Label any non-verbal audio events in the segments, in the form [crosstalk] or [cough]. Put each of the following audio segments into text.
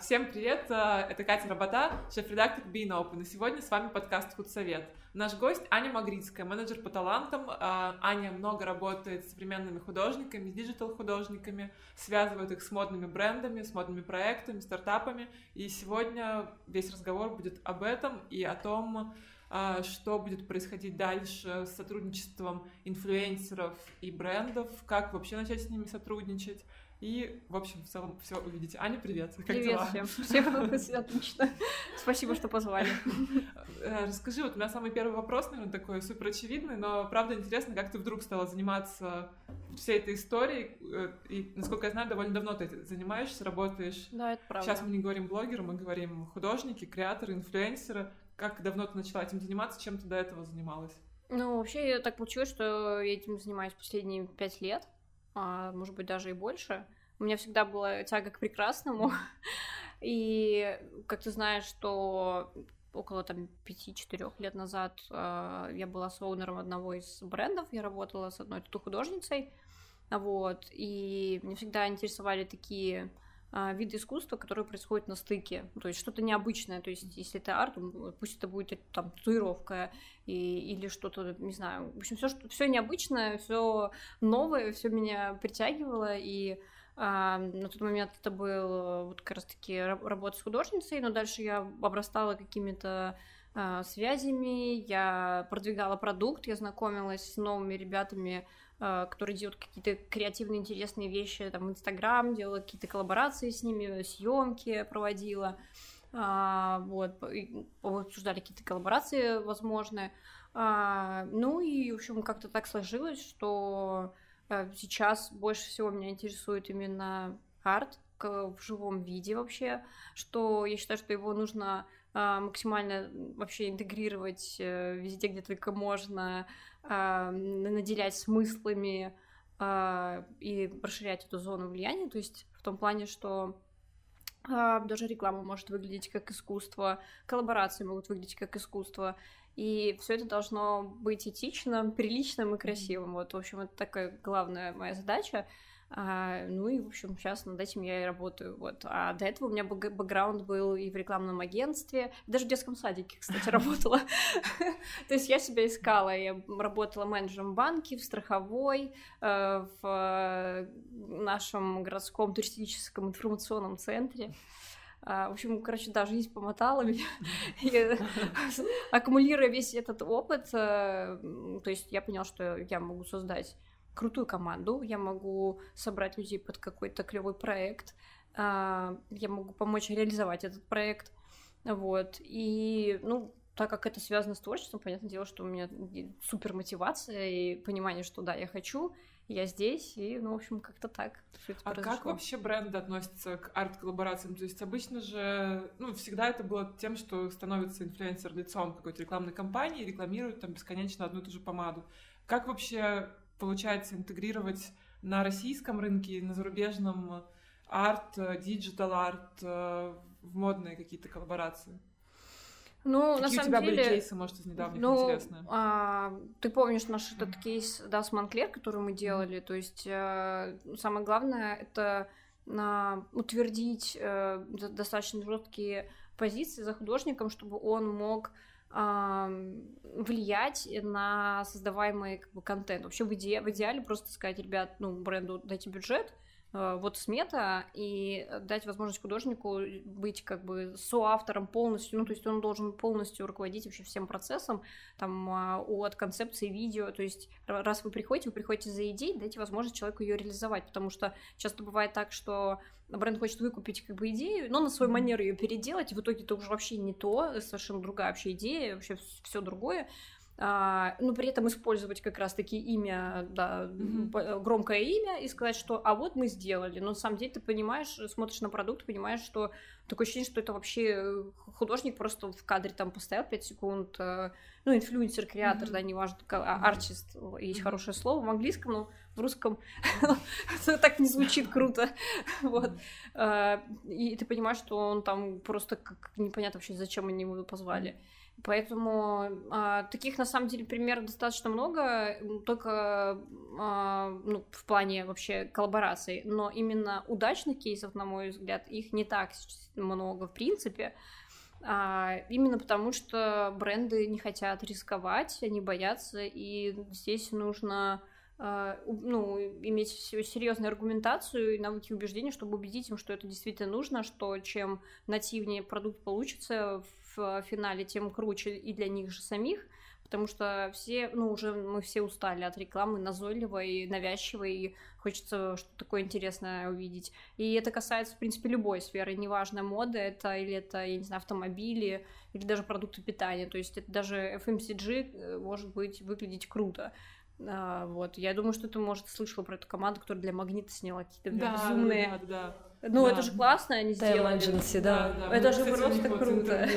Всем привет, а, это Катя Работа, шеф-редактор Beinopen, и сегодня с вами подкаст «Худсовет». Наш гость Аня Магрицкая, менеджер по талантам. А, Аня много работает с современными художниками, с digital-художниками, связывает их с модными брендами, с модными проектами, стартапами. И сегодня весь разговор будет об этом и о том, что будет происходить дальше с сотрудничеством инфлюенсеров и брендов, как вообще начать с ними сотрудничать, и, в общем, в целом все увидите. Аня, привет. Как привет дела? всем. [laughs] Всем отлично. Спасибо, что позвали. Э, расскажи, вот у меня самый первый вопрос, наверное, такой супер очевидный, но правда интересно, как ты вдруг стала заниматься всей этой историей. Э, и, насколько я знаю, довольно давно ты занимаешься, работаешь. Да, это правда. Сейчас мы не говорим блогеры, мы говорим художники, креаторы, инфлюенсеры. Как давно ты начала этим заниматься, чем ты до этого занималась? Ну, вообще, так получилось, что я этим занимаюсь последние пять лет а, может быть, даже и больше. У меня всегда была тяга к прекрасному. [laughs] И, как ты знаешь, что около там 5-4 лет назад э, я была с оунером одного из брендов, я работала с одной тату-художницей, вот, и мне всегда интересовали такие а, виды искусства, которые происходят на стыке, то есть что-то необычное, то есть если это арт, пусть это будет там татуировка и, или что-то, не знаю, в общем, все, что, все необычное, все новое, все меня притягивало, и а, на тот момент это был вот как раз-таки работа с художницей, но дальше я обрастала какими-то а, связями, я продвигала продукт, я знакомилась с новыми ребятами, который делают какие-то креативные, интересные вещи, там, Инстаграм, делала какие-то коллаборации с ними, съемки проводила, а, вот, обсуждали какие-то коллаборации возможные. А, ну и, в общем, как-то так сложилось, что э, сейчас больше всего меня интересует именно арт в живом виде вообще, что я считаю, что его нужно а, максимально вообще интегрировать э, везде, где только можно, а, наделять смыслами а, и расширять эту зону влияния, то есть в том плане, что даже реклама может выглядеть как искусство, коллаборации могут выглядеть как искусство, и все это должно быть этичным, приличным и красивым. Вот, в общем, это такая главная моя задача. А, ну и, в общем, сейчас над этим я и работаю. Вот. А до этого у меня бэкграунд был и в рекламном агентстве, даже в детском садике, кстати, [laughs] работала. То есть я себя искала. Я работала менеджером банки, в страховой, э, в нашем городском туристическом информационном центре. А, в общем, короче, да, жизнь помотала меня. [laughs] Аккумулируя весь этот опыт, э, то есть я поняла, что я могу создать крутую команду, я могу собрать людей под какой-то клевый проект, а, я могу помочь реализовать этот проект, вот, и, ну, так как это связано с творчеством, понятное дело, что у меня супер мотивация и понимание, что да, я хочу, я здесь, и, ну, в общем, как-то так. А произошло. как вообще бренды относятся к арт-коллаборациям? То есть обычно же, ну, всегда это было тем, что становится инфлюенсер лицом какой-то рекламной кампании, рекламирует там бесконечно одну и ту же помаду. Как вообще получается интегрировать на российском рынке, на зарубежном арт, digital арт в модные какие-то коллаборации? Ну, Какие на самом у тебя деле, были кейсы, может, из недавних ну, интересные? А, ты помнишь наш этот кейс, да, с Moncler, который мы делали? То есть а, самое главное это а, утвердить а, достаточно жесткие позиции за художником, чтобы он мог влиять на создаваемый как бы, контент. Вообще в, иде в идеале просто сказать, ребят, ну, бренду дайте бюджет, вот смета и дать возможность художнику быть как бы соавтором полностью, ну, то есть он должен полностью руководить вообще всем процессом, там, а, от концепции видео, то есть раз вы приходите, вы приходите за идеей, дайте возможность человеку ее реализовать, потому что часто бывает так, что бренд хочет выкупить как бы идею, но на свою манеру ее переделать, и в итоге это уже вообще не то, совершенно другая вообще идея, вообще все другое, а, но при этом использовать как раз-таки имя, да, mm-hmm. громкое имя и сказать, что а вот мы сделали. Но на самом деле ты понимаешь, смотришь на продукт, понимаешь, что такое ощущение, что это вообще э, художник просто в кадре там постоял 5 секунд, э, ну, инфлюенсер, креатор, mm-hmm. да, неважно, а, артист, есть mm-hmm. хорошее слово в английском, но в русском [laughs] так не звучит круто, [laughs] вот. И ты понимаешь, что он там просто непонятно вообще, зачем они его позвали. Поэтому а, таких на самом деле примеров достаточно много, только а, ну, в плане вообще коллабораций, но именно удачных кейсов, на мой взгляд, их не так много в принципе. А, именно потому, что бренды не хотят рисковать, они боятся, и здесь нужно а, ну, иметь серьезную аргументацию и навыки убеждения, чтобы убедить им, что это действительно нужно, что чем нативнее продукт получится в финале, тем круче и для них же самих, потому что все, ну, уже мы все устали от рекламы назойливой, навязчивой, и хочется что-то такое интересное увидеть. И это касается, в принципе, любой сферы, неважно, мода это или это, я не знаю, автомобили, или даже продукты питания, то есть это даже FMCG э, может быть выглядеть круто. А, вот, я думаю, что ты, может, слышала про эту команду, которая для Магнита сняла какие-то да, безумные... Да, да, да. Ну, да. это же классно, они сделали. Agency, да. да, да. Это же просто круто.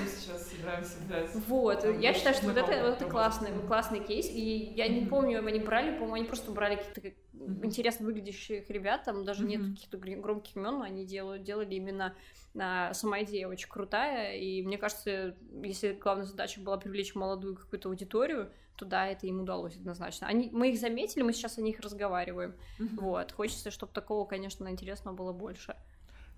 Вот, Там я считаю, что вот это, вот это классный, классный кейс, и я не помню, они брали, по-моему, они просто брали каких-то интересно выглядящих ребят, там даже нет каких-то громких имен, но они делают, делали именно а, сама идея очень крутая, и мне кажется, если главная задача была привлечь молодую какую-то аудиторию, то да, это им удалось однозначно. Они, мы их заметили, мы сейчас о них разговариваем. Mm-hmm. Вот. Хочется, чтобы такого, конечно, интересного было больше.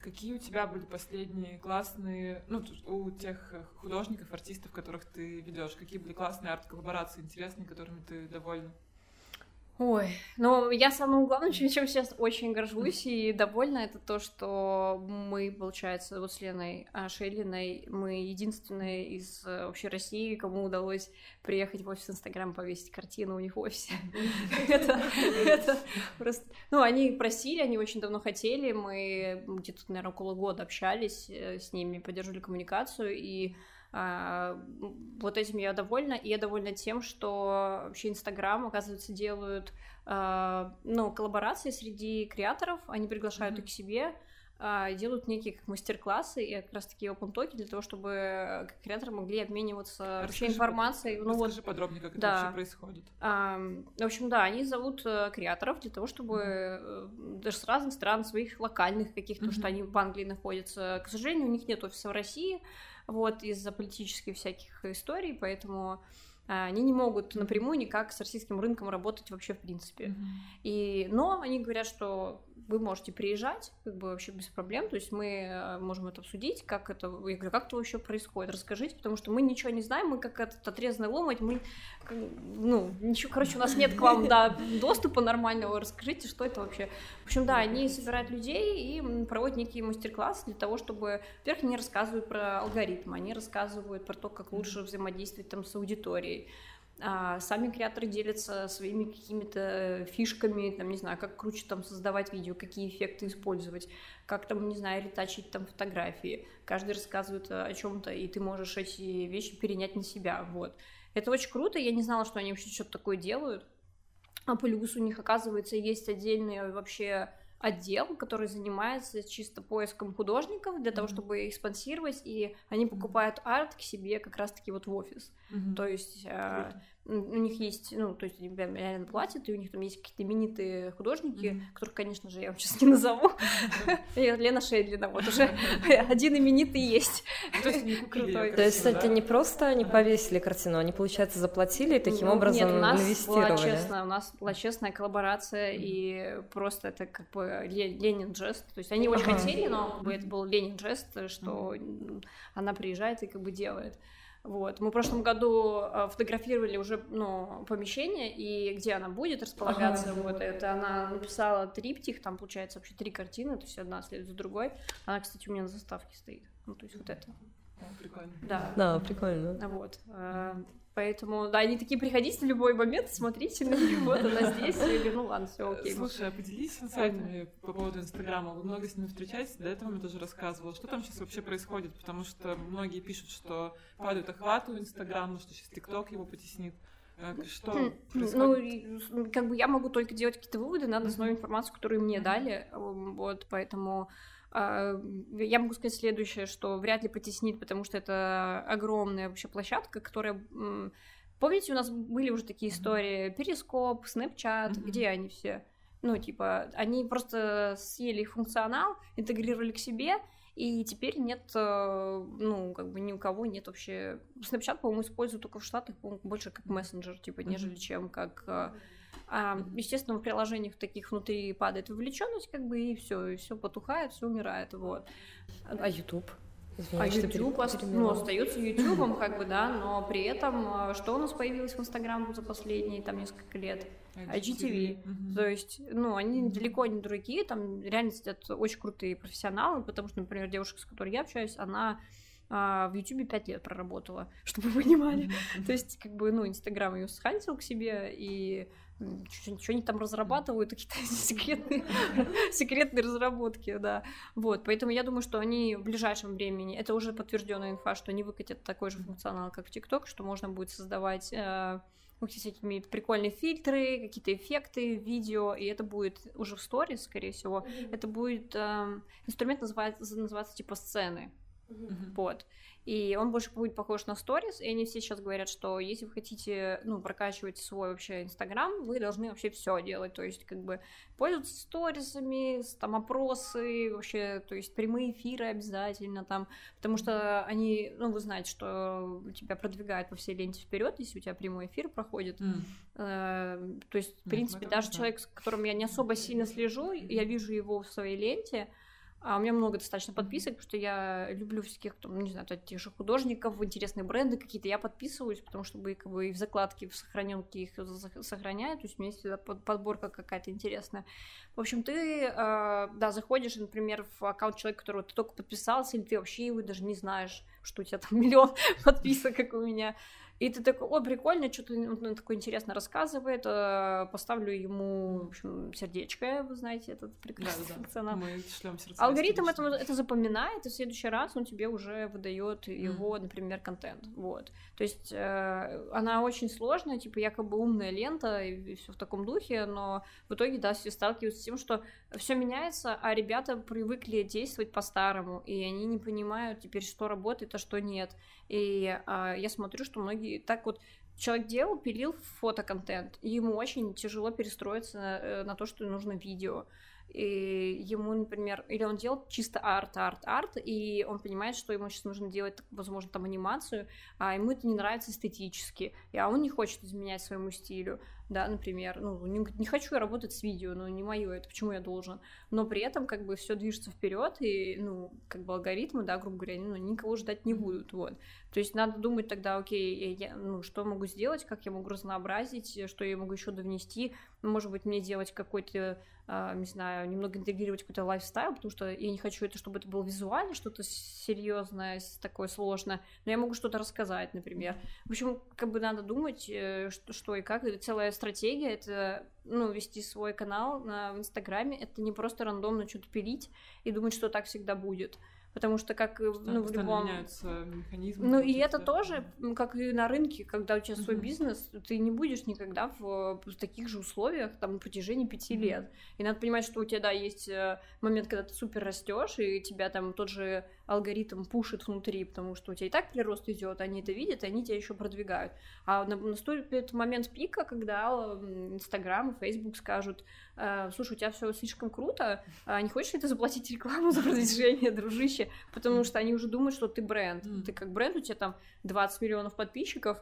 Какие у тебя были последние классные, ну, у тех художников, артистов, которых ты ведешь, какие были классные арт-коллаборации, интересные, которыми ты довольна? Ой, ну я самым главным, [laughs] чем, чем сейчас очень горжусь и довольна, это то, что мы, получается, вот с Леной а, Шейлиной, мы единственные из э, вообще России, кому удалось приехать в офис Инстаграм, повесить картину у них в офисе. [laughs] Это просто... Ну, они просили, они очень давно хотели, мы где-то, наверное, около года общались э, с ними, поддерживали коммуникацию, и вот этим я довольна, и я довольна тем, что вообще Инстаграм, оказывается, делают а, ну, коллаборации среди креаторов, они приглашают mm-hmm. их к себе, а, делают некие как мастер-классы и как раз таки open токи для того, чтобы креаторы могли обмениваться расскажи, вообще информацией. Ну, расскажи вот, подробнее, как да. это вообще происходит. А, в общем, да, они зовут э, креаторов для того, чтобы mm-hmm. даже с разных стран, своих локальных каких-то, mm-hmm. что они в Англии находятся. К сожалению, у них нет офиса в России, вот, из-за политических всяких историй, поэтому а, они не могут напрямую никак с российским рынком работать вообще в принципе. Mm-hmm. И, но они говорят, что вы можете приезжать, как бы вообще без проблем, то есть мы э, можем это обсудить, как это, я говорю, как это вообще происходит, расскажите, потому что мы ничего не знаем, мы как этот отрезанный ломоть, мы, ну, ничего, короче, у нас нет к вам, да, доступа нормального, расскажите, что это вообще. В общем, да, они собирают людей и проводят некие мастер-классы для того, чтобы, во-первых, они рассказывают про алгоритмы, они рассказывают про то, как лучше взаимодействовать там с аудиторией, а сами креаторы делятся своими какими-то фишками, там, не знаю, как круче там создавать видео, какие эффекты использовать, как там, не знаю, ретачить там фотографии. Каждый рассказывает о чем-то, и ты можешь эти вещи перенять на себя, вот. Это очень круто, я не знала, что они вообще что-то такое делают. А плюс у них, оказывается, есть отдельные вообще отдел, который занимается чисто поиском художников для mm-hmm. того, чтобы их спонсировать, и они покупают арт к себе как раз-таки вот в офис. Mm-hmm. То есть э, у них есть, ну, то есть они реально платят, и у них там есть какие-то именитые художники, mm-hmm. которых, конечно же, я вам сейчас не назову. [laughs] Лена Шейдлина, вот уже один именитый есть. [laughs] То есть, кстати, не просто они повесили картину, они, получается, заплатили и таким ну, образом инвестировали. честно, у нас была честная коллаборация, и просто это как бы Ленин жест. То есть они очень хотели, но это был Ленин жест, что она приезжает и как бы делает. Вот. Мы в прошлом году э, фотографировали уже ну, помещение, и где она будет располагаться. Ага, вот это она написала триптих, там получается вообще три картины, то есть одна следует за другой. Она, кстати, у меня на заставке стоит. Ну, то есть вот это. Прикольно. Да. Да, прикольно. Вот. Э, Поэтому, да, они такие, приходите в любой момент, смотрите на нее, вот она здесь, говорю, ну ладно, все окей. Слушай, а поделись инсайтами по поводу Инстаграма, вы много с ними встречаетесь, до этого мне тоже рассказывала, что там сейчас вообще происходит, потому что многие пишут, что падают охваты у Инстаграма, что сейчас ТикТок его потеснит. Э, что хм, происходит? Ну, как бы я могу только делать какие-то выводы на основе информации, которую мне дали, вот, поэтому я могу сказать следующее, что вряд ли потеснит, потому что это огромная вообще площадка, которая... Помните, у нас были уже такие истории, Перископ, Snapchat, mm-hmm. где они все? Ну, типа, они просто съели их функционал, интегрировали к себе, И теперь нет, э, ну, как бы ни у кого нет вообще... Snapchat, по-моему, используют только в Штатах, больше как мессенджер, типа, нежели чем как... А, естественно, в приложениях таких внутри падает вовлеченность, как бы, и все, и все потухает, все умирает, вот. А YouTube? Извините, а YouTube ост... ну, остается YouTube, как бы, да, но при этом э, что у нас появилось в Инстаграм за последние там несколько лет? IGTV. Mm-hmm. То есть, ну, они далеко не дураки, там реально сидят очень крутые профессионалы, потому что, например, девушка, с которой я общаюсь, она а, в Ютубе пять лет проработала, [laughs] чтобы вы понимали. Mm-hmm. То есть, как бы, ну, Инстаграм ее схантил к себе, и что они там разрабатывают, [laughs] какие-то секретные, [laughs] секретные разработки, да. Вот, поэтому я думаю, что они в ближайшем времени, это уже подтвержденная инфа, что они выкатят такой же функционал, как в ТикТок, что можно будет создавать э, всякими прикольные фильтры, какие-то эффекты, видео, и это будет уже в сторис, скорее всего, это будет э, инструмент называется, называется типа сцены, mm-hmm. вот. И он больше будет похож на сторис, и они все сейчас говорят, что если вы хотите, ну, прокачивать свой вообще Инстаграм, вы должны вообще все делать, то есть, как бы, пользоваться сторисами, там, опросы, вообще, то есть, прямые эфиры обязательно там, потому что они, ну, вы знаете, что тебя продвигают по всей ленте вперед, если у тебя прямой эфир проходит, mm. э, то есть, в принципе, даже человек, с которым я не особо сильно слежу, я вижу его в своей ленте, а у меня много достаточно подписок, потому что я люблю всяких, там, не знаю, тех же художников, интересные бренды какие-то. Я подписываюсь, потому что как бы, и в закладке, в сохраненке их сохраняю. То есть у меня есть подборка какая-то интересная. В общем, ты, э, да, заходишь, например, в аккаунт человека, которого ты только подписался, или ты вообще его даже не знаешь, что у тебя там [laughs] миллион подписок, как у меня. И ты такой, о, прикольно, что-то он такое интересно рассказывает, э, поставлю ему, в общем, сердечко, вы знаете, этот прекрасный да, функционал. Мы шлем сердца. Алгоритм это, это запоминает, и в следующий раз он тебе уже выдает его, mm. например, контент. Вот. То есть э, она очень сложная, типа якобы умная лента и, и все в таком духе, но в итоге, да, все сталкиваются с тем, что все меняется, а ребята привыкли действовать по-старому, и они не понимают теперь, что работает, а что нет. И э, я смотрю, что многие так вот человек делал, пилил фотоконтент, и ему очень тяжело перестроиться на, э, на то, что нужно видео. И ему, например, или он делал чисто арт, арт, арт, и он понимает, что ему сейчас нужно делать, возможно, там анимацию, а ему это не нравится эстетически, и а он не хочет изменять своему стилю да, например, ну, не, не хочу я работать с видео, ну, не мое это, почему я должен, но при этом, как бы, все движется вперед, и, ну, как бы, алгоритмы, да, грубо говоря, ну, никого ждать не будут, вот, то есть надо думать тогда, окей, я, ну, что могу сделать, как я могу разнообразить, что я могу еще довнести, может быть, мне делать какой-то, э, не знаю, немного интегрировать какой-то лайфстайл, потому что я не хочу это, чтобы это было визуально, что-то серьезное, такое сложное, но я могу что-то рассказать, например. В общем, как бы надо думать, э, что, что и как, это целая стратегия, это, ну, вести свой канал на, в Инстаграме, это не просто рандомно что-то пилить и думать, что так всегда будет потому что как что ну, в любом... меняются механизмы. Ну и это тоже, как и на рынке, когда у тебя свой uh-huh. бизнес, ты не будешь никогда в, в таких же условиях там на протяжении пяти uh-huh. лет. И надо понимать, что у тебя, да, есть э, момент, когда ты супер растешь, и тебя там тот же алгоритм пушит внутри, потому что у тебя и так прирост идет, они это видят, и они тебя еще продвигают. А наступит момент пика, когда Инстаграм Фейсбук скажут, «Э, слушай, у тебя все слишком круто, а не хочешь ли ты заплатить рекламу за продвижение, дружище? Потому что они уже думают, что ты бренд. Ты как бренд, у тебя там 20 миллионов подписчиков,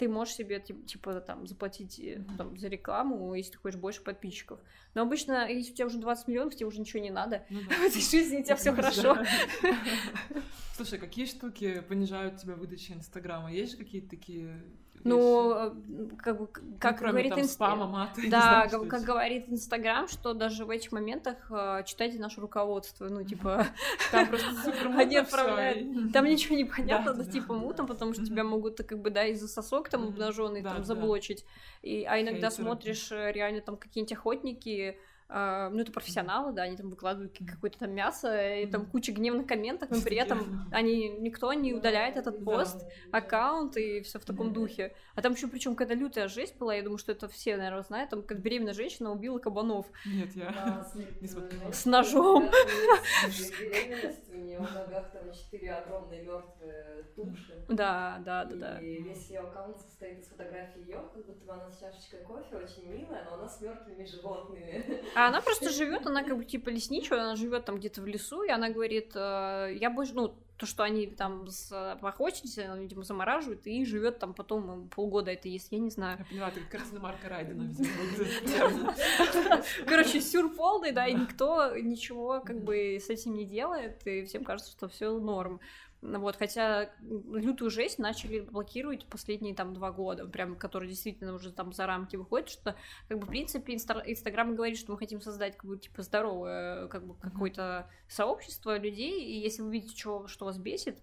ты можешь себе типа там заплатить э, там, за рекламу, если ты хочешь больше подписчиков. Но обычно, если у тебя уже 20 миллионов, тебе уже ничего не надо. Ну, да. [laughs] В этой жизни у тебя все хорошо. [laughs] Слушай, какие штуки понижают тебя в выдаче Инстаграма? Есть же какие-то такие ну, э, как, бы, как ну, говорит там, инст... спама, маты, [laughs] да, знаю, как, как говорит Инстаграм, что даже в этих моментах э, читайте наше руководство, ну типа [laughs] там просто супер они отправляют, там [laughs] ничего не понятно, да, типа мутом, потому что тебя могут как бы да из-за сосок там обнаженный там заблочить, и а иногда смотришь э, реально там какие-нибудь охотники ну, это профессионалы, да, они там выкладывают какое-то там мясо, и там куча гневных комментов, но при этом они, никто не удаляет этот пост, аккаунт и все в таком духе. А там еще причем когда лютая жесть была, я думаю, что это все, наверное, знают, там как беременная женщина убила кабанов. Нет, я [laughs] не С ножом. [laughs] него в ногах там четыре огромные мертвые туши. Да, да, да, да. И весь ее аккаунт состоит из фотографий ее, как будто бы она с чашечкой кофе, очень милая, но она с мертвыми животными. [laughs] А она просто живет, она как бы типа лесничая, она живет там где-то в лесу, и она говорит, э, я больше, ну, то, что они там с, поохотились, видимо, замораживают, и живет там потом полгода это есть, я не знаю. Я поняла, ты Марка Райдена, видимо, [laughs] Короче, сюр полный, да, и никто ничего как бы с этим не делает, и всем кажется, что все норм. Вот, хотя лютую жесть начали блокировать последние там два года, прям, которые действительно уже там за рамки выходят, что, как бы, в принципе, Инстаграм говорит, что мы хотим создать, как бы, типа, здоровое, как бы, какое-то сообщество людей, и если вы видите, что, что вас бесит,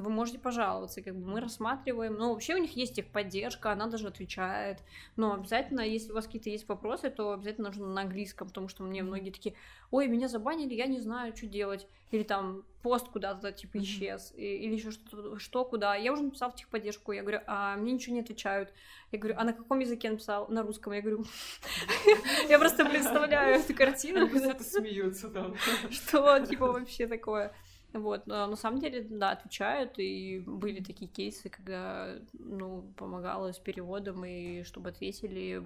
вы можете пожаловаться, как бы мы рассматриваем. Ну, вообще у них есть их поддержка, она даже отвечает. Но обязательно, если у вас какие-то есть вопросы, то обязательно нужно на английском, потому что мне многие такие, ой, меня забанили, я не знаю, что делать. Или там пост куда-то типа исчез, или еще что-то, что, куда. Я уже написала в техподдержку, я говорю, а мне ничего не отвечают. Я говорю, а на каком языке написал? На русском. Я говорю, [laughs] я просто представляю эту картину. Это [laughs] смеются там. Что, типа, вообще такое? Вот, но на самом деле, да, отвечают, и были такие кейсы, когда, ну, помогала с переводом, и чтобы ответили,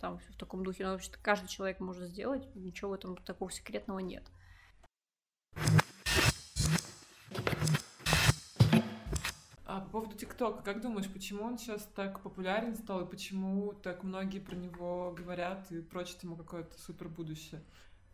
там, в таком духе, ну, вообще каждый человек может сделать, ничего в этом такого секретного нет. А по поводу ТикТока, как думаешь, почему он сейчас так популярен стал, и почему так многие про него говорят и прочат ему какое-то супер будущее?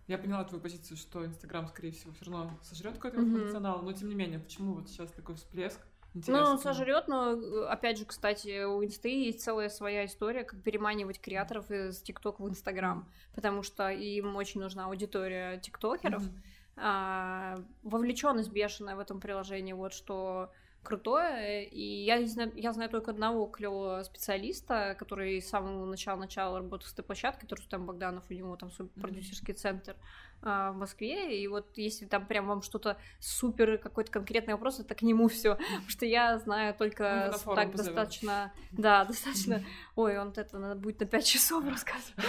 Я поняла твою позицию, что Инстаграм, скорее всего, все равно сожрет какой-то mm-hmm. функционал, но тем не менее, почему вот сейчас такой всплеск? Интересно. Ну, он сожрет, но опять же, кстати, у Инсты есть целая своя история, как переманивать креаторов из ТикТок в Инстаграм, потому что им очень нужна аудитория тиктокеров. Mm-hmm. А, вовлеченность бешеная в этом приложении, вот что крутое, и я, знаю, я знаю только одного клевого специалиста, который с самого начала начала работал с этой площадкой, там Богданов, у него там продюсерский центр а, в Москве, и вот если там прям вам что-то супер, какой-то конкретный вопрос, это к нему все, [laughs] потому что я знаю только ну, так достаточно, да, [laughs] достаточно, [laughs] ой, он это надо будет на 5 часов рассказывать,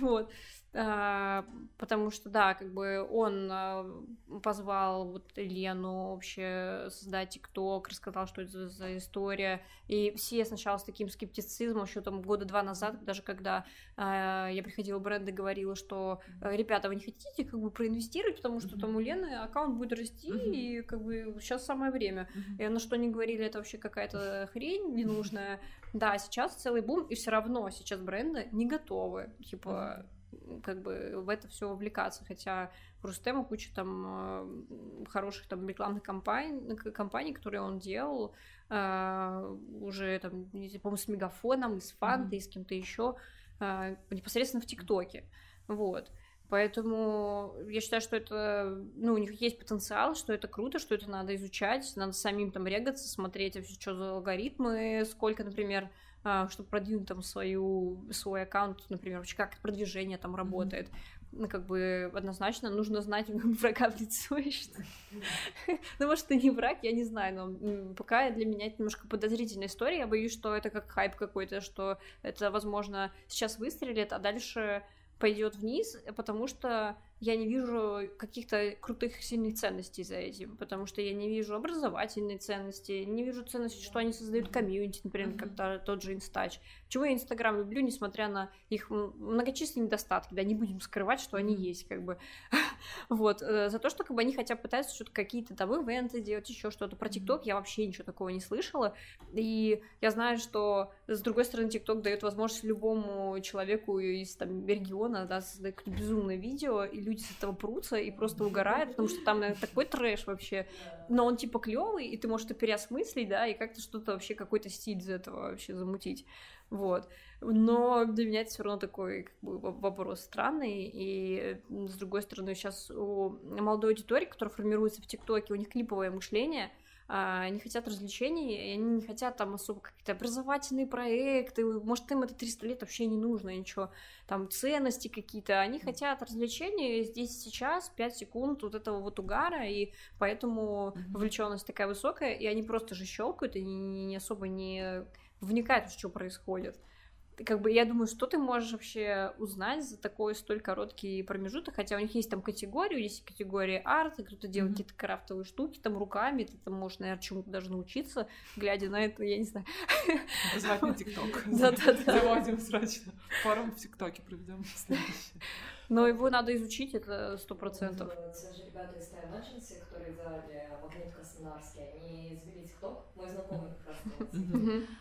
вот, потому что, да, как бы он а, позвал вот Лену вообще создать ТикТок, рассказал, что это за история, и все сначала с таким скептицизмом, еще там года два назад, даже когда э, я приходила в бренд и говорила, что ребята, вы не хотите как бы проинвестировать, потому что там у Лены аккаунт будет расти, и как бы сейчас самое время. И на что они говорили, это вообще какая-то хрень ненужная. [laughs] Да, сейчас целый бум, и все равно сейчас бренды не готовы, типа как бы в это все вовлекаться, хотя у Рустема куча там э, хороших там рекламных кампаний, компаний, которые он делал, э, уже там, по-моему, с Мегафоном, и с Фантой, mm-hmm. и с кем-то еще, э, непосредственно в ТикТоке, вот. Поэтому я считаю, что это, ну, у них есть потенциал, что это круто, что это надо изучать, надо самим там регаться, смотреть, вообще, что за алгоритмы, сколько, например, а, чтобы продвинуть там свою, свой аккаунт, например, вообще как продвижение там работает. Ну, как бы однозначно нужно знать [laughs] врага в лицо, [laughs] Ну, может, это не враг, я не знаю, но пока для меня это немножко подозрительная история. Я боюсь, что это как хайп какой-то, что это, возможно, сейчас выстрелит, а дальше пойдет вниз, потому что я не вижу каких-то крутых сильных ценностей за этим, потому что я не вижу образовательной ценности, не вижу ценности, что они создают комьюнити, например, mm-hmm. как тот же Инстач. Чего я Инстаграм люблю, несмотря на их многочисленные недостатки, да, не будем скрывать, что они есть, как бы. [laughs] вот, э, за то, что как бы они хотя бы пытаются что-то какие-то там ивенты делать, еще что-то. Про ТикТок я вообще ничего такого не слышала, и я знаю, что с другой стороны ТикТок дает возможность любому человеку из там региона, да, создать безумное видео, и люди люди с этого прутся и просто угорают, потому что там, наверное, такой трэш вообще. Но он типа клевый, и ты можешь это переосмыслить, да, и как-то что-то вообще, какой-то стиль из этого вообще замутить. Вот. Но для меня это все равно такой как бы, вопрос странный. И с другой стороны, сейчас у молодой аудитории, которая формируется в ТикТоке, у них клиповое мышление — они хотят развлечений, и они не хотят там особо какие-то образовательные проекты, может, им это 300 лет вообще не нужно, ничего, там ценности какие-то, они хотят развлечений здесь сейчас, 5 секунд вот этого вот угара, и поэтому вовлеченность такая высокая, и они просто же щелкают, и не, не особо не вникают, что происходит. Как бы я думаю, что ты можешь вообще узнать за такой столь короткий промежуток, хотя у них есть там категории, есть категория арт, кто-то делает mm-hmm. какие-то крафтовые штуки там руками, ты там можешь, наверное, чему-то даже научиться, глядя на это, я не знаю. Звать на ТикТок. [laughs] Да-да-да. Заводим срочно. Форум в ТикТоке проведем следующий. Но его надо изучить, это сто процентов. Те же ребята из Time Agency, которые делали магнит Краснодарский, они ТикТок, мой знакомый как раз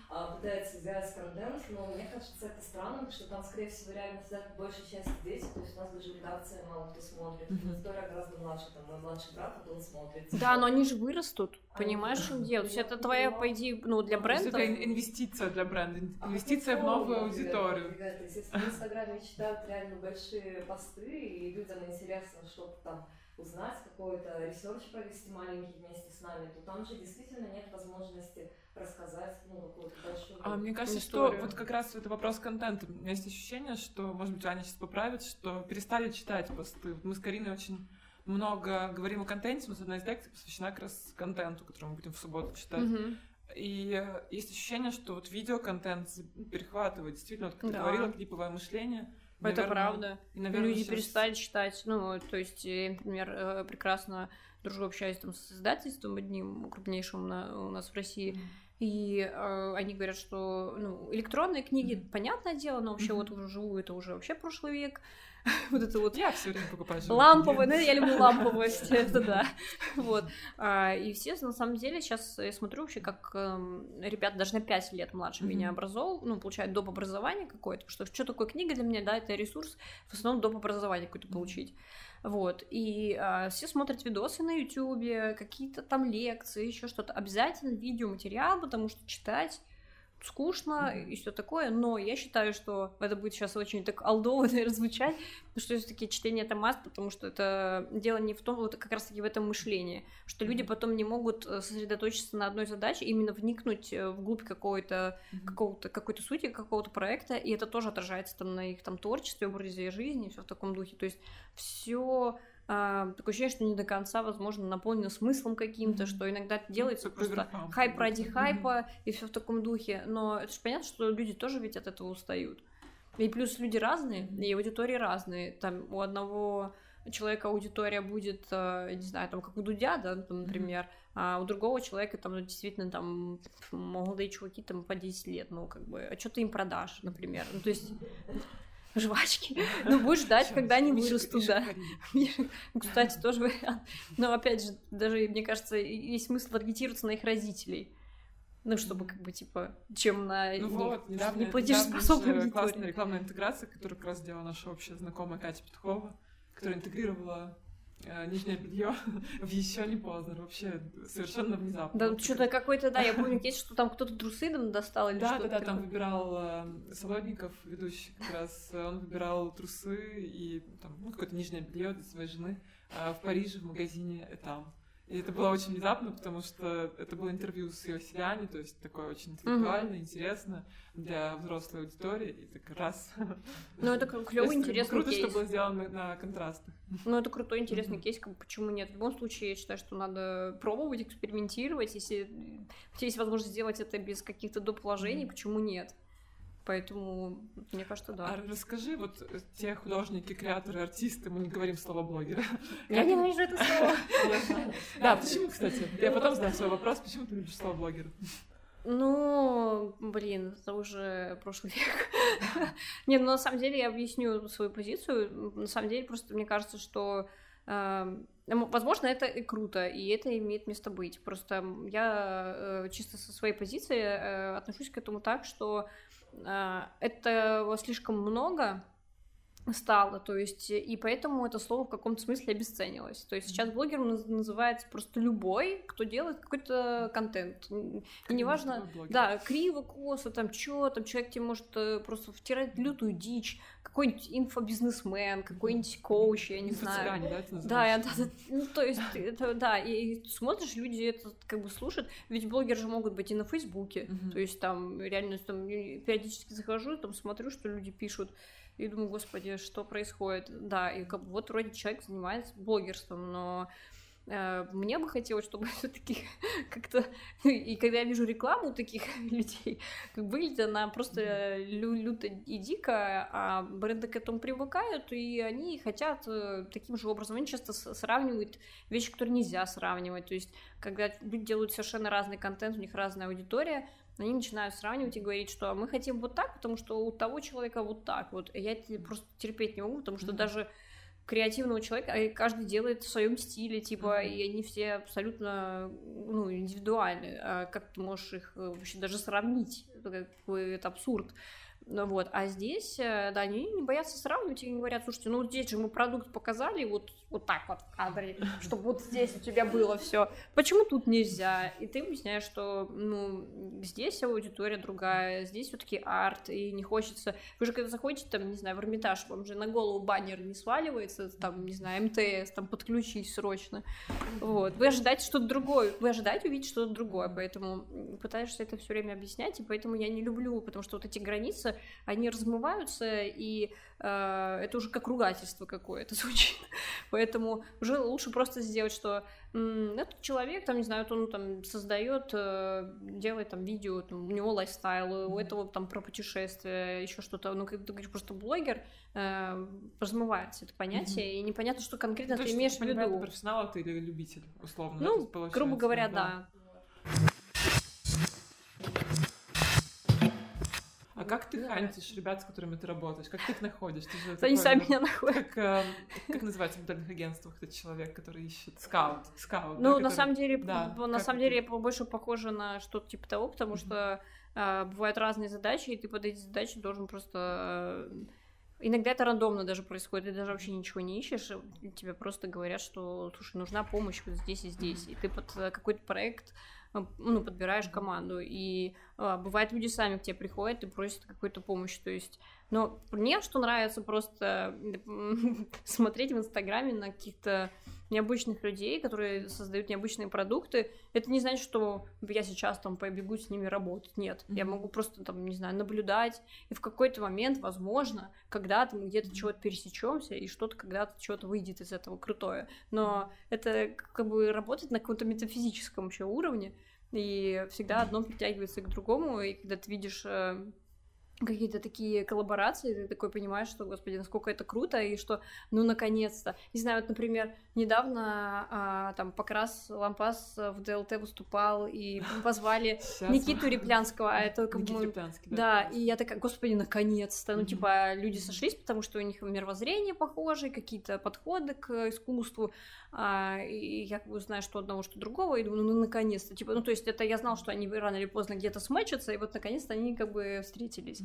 а, пытается сделать контент, но мне кажется это странно, потому что там, скорее всего, реально сидят большая часть дети, то есть у нас даже редакция мало кто смотрит. История гораздо младше, там мой младший брат, вот он смотрит. Да, но они же вырастут, понимаешь, что делать? То есть это твоя, по идее, ну, для бренда. Это инвестиция для бренда, инвестиция в новую аудиторию. То есть если в Инстаграме читают реально большие посты, и людям интересно что-то там узнать, какой-то research провести маленький вместе с нами, то там же действительно нет возможности рассказать, ну, какую-то большую А мне кажется, историю. что вот как раз это вопрос контента. У меня есть ощущение, что, может быть, Аня сейчас поправит, что перестали читать посты. Мы с Кариной очень много говорим о контенте, нас одна из лекций посвящена как раз контенту, который мы будем в субботу читать. Mm-hmm. И есть ощущение, что вот видеоконтент перехватывает, действительно, вот, как да. ты говорила, клиповое мышление — Наверное, это правда. И, наверное, Люди сейчас... перестали читать. Ну, то есть, я, например, э, прекрасно дружу, общаюсь там с издательством одним крупнейшим на, у нас в России. И э, они говорят, что ну, электронные книги, mm-hmm. понятное дело, но вообще mm-hmm. вот вживую это уже вообще прошлый век. [laughs] вот это вот... Я все время покупаю Ламповое, ну, я люблю ламповость, [laughs] это да. [laughs] Вот. А, и все, на самом деле, сейчас я смотрю вообще, как эм, ребята даже на 5 лет младше меня образовал, ну, получают доп. образование какое-то, что что такое книга для меня, да, это ресурс, в основном доп. образование какое-то получить. Вот. И а, все смотрят видосы на Ютубе, какие-то там лекции, еще что-то. Обязательно видеоматериал, потому что читать скучно mm-hmm. и все такое, но я считаю, что это будет сейчас очень так алдово, наверное, [laughs] звучать, потому что все-таки чтение это маст, потому что это дело не в том, вот как раз-таки в этом мышлении, что люди потом не могут э, сосредоточиться на одной задаче, именно вникнуть э, вглубь какой-то, mm-hmm. какого-то, какой-то сути, какого-то проекта, и это тоже отражается там на их там творчестве, образе жизни, все в таком духе, то есть все а, такое ощущение, что не до конца, возможно, наполнено смыслом каким-то, mm-hmm. что иногда это делается ну, просто хайп ради хайпа mm-hmm. и все в таком духе. Но это же понятно, что люди тоже ведь от этого устают. И плюс люди разные, и аудитории разные. Там у одного человека аудитория будет, э, не знаю, там, как у Дудя, да, там, например, mm-hmm. а у другого человека там, ну, действительно, там, молодые чуваки, там, по 10 лет, ну, как бы, а что ты им продашь, например? Ну, то есть жвачки. Ну, будешь ждать, когда они вырастут, да. Кстати, тоже вариант. Но, опять же, даже, мне кажется, есть смысл таргетироваться на их родителей. Ну, чтобы как бы, типа, чем на ну, них вот, недавно, не платежеспособную классная рекламная интеграция, которую как раз сделала наша общая знакомая Катя Петкова, которая интегрировала нижнее белье [laughs] в еще не поздно, вообще совершенно внезапно. Да, что-то какой-то, да, я [laughs] помню, есть, что там кто-то трусы достал или что-то. Да, да, там выбирал э, Солодников, ведущий как раз, э, он выбирал трусы и там ну, какое-то нижнее белье для своей жены э, в Париже в магазине там. И это было очень внезапно, потому что это было интервью с Иосифиани, то есть такое очень интеллектуально, mm-hmm. интересно для взрослой аудитории. И так раз. Ну, это клевый, интересный Круто, кейс. что было сделано на контрастах. Ну, это крутой, интересный mm-hmm. кейс, как, почему нет. В любом случае, я считаю, что надо пробовать, экспериментировать. Если у тебя есть возможность сделать это без каких-то доп. вложений, mm-hmm. почему нет? Поэтому, мне кажется, да. А расскажи, вот те художники, креаторы, артисты, мы не говорим слово блогера. Я ненавижу это слово. [laughs] Да, почему, кстати? Я потом задам свой вопрос, почему ты любишь слово блогер? Ну, блин, это уже прошлый [laughs] век. Не, ну на самом деле я объясню свою позицию. На самом деле просто мне кажется, что эм, Возможно, это и круто, и это имеет место быть. Просто я э, чисто со своей позиции э, отношусь к этому так, что а, это слишком много стало, то есть, и поэтому это слово в каком-то смысле обесценилось. То есть сейчас блогером называется просто любой, кто делает какой-то контент. И неважно, да, криво, косо, там, что, там человек тебе может э, просто втирать лютую дичь, какой-нибудь инфобизнесмен, какой-нибудь коуч, я не знаю. да, это да, да, да, ну, то есть, это, да, и смотришь, люди это как бы слушают, ведь блогеры же могут быть и на Фейсбуке, то есть там реально там периодически захожу, там смотрю, что люди пишут, и думаю, господи, что происходит? Да, и как бы вот вроде человек занимается блогерством, но э, мне бы хотелось, чтобы [laughs] все-таки как-то... И когда я вижу рекламу таких [laughs] людей, как выглядит она просто лю люто и дико, а бренды к этому привыкают, и они хотят э, таким же образом. Они часто сравнивают вещи, которые нельзя сравнивать. То есть, когда люди делают совершенно разный контент, у них разная аудитория, они начинают сравнивать и говорить, что мы хотим вот так, потому что у того человека вот так вот. Я просто терпеть не могу, потому что mm-hmm. даже креативного человека, а каждый делает в своем стиле, типа, mm-hmm. и они все абсолютно, ну, индивидуальны. А как ты можешь их э, вообще даже сравнить? Это, это абсурд. Ну вот, а здесь, э, да, они не боятся сравнивать и говорят, слушайте, ну здесь же мы продукт показали вот, вот так вот в кадре, чтобы вот здесь у тебя было все. Почему тут нельзя? И ты объясняешь, что, ну, здесь аудитория другая, здесь все-таки арт, и не хочется... Вы же когда заходите, там, не знаю, в Эрмитаж, вам же на голову баннер не сваливается, там, не знаю, МТС, там, подключись срочно. Вот. Вы ожидаете что-то другое, вы ожидаете увидеть что-то другое, поэтому пытаешься это все время объяснять, и поэтому я не люблю, потому что вот эти границы они размываются, и э, это уже как ругательство какое-то [laughs] звучит. Поэтому уже лучше просто сделать, что м, этот человек, там, не знаю, он там создает, э, делает там видео, там, у него лайфстайл, у этого там про путешествия, еще что-то, ну, когда ты говоришь просто блогер, э, размывается это понятие, mm-hmm. и непонятно, что конкретно ну, ты имеешь в виду. профессионал ты или любитель, условно. Ну, грубо говоря, да. да. А как ты хантишь ребят, с которыми ты работаешь? Как ты их находишь? Ты же Они сами меня находят. Как, э, как называется в модельных агентствах этот человек, который ищет? Скаут. Скаут. Ну, да, на который... самом деле, да, на самом деле, я больше похожа на что-то типа того, потому что э, бывают разные задачи, и ты под эти задачи должен просто... Э, иногда это рандомно даже происходит, ты даже вообще ничего не ищешь, тебе просто говорят, что, слушай, нужна помощь вот здесь и здесь, и ты под э, какой-то проект ну, подбираешь команду. И бывает, люди сами к тебе приходят и просят какой-то помощи. То есть, но мне что нравится просто [laughs] смотреть в Инстаграме на каких-то необычных людей, которые создают необычные продукты. Это не значит, что я сейчас там побегу с ними работать. Нет, mm-hmm. я могу просто там, не знаю, наблюдать. И в какой-то момент, возможно, когда-то мы где-то чего-то пересечемся, и что-то когда-то что-то выйдет из этого крутое. Но это как бы работает на каком-то метафизическом вообще уровне. И всегда одно притягивается к другому, и когда ты видишь э, какие-то такие коллаборации, ты такой понимаешь, что, господи, насколько это круто, и что, ну, наконец-то. Не знаю, вот, например, недавно а, там Покрас Лампас в ДЛТ выступал, и [laughs] позвали Сейчас. Никиту Реплянского, а это как. Реплянский, да. Да, и я такая, господи, наконец-то. Ну, типа, люди сошлись, потому что у них мировоззрение похожее, какие-то подходы к искусству, а, и я как бы знаю, что одного, что другого, и думаю, ну, наконец-то. Типа, ну, то есть это я знал, что они рано или поздно где-то смычатся, и вот наконец-то они как бы встретились.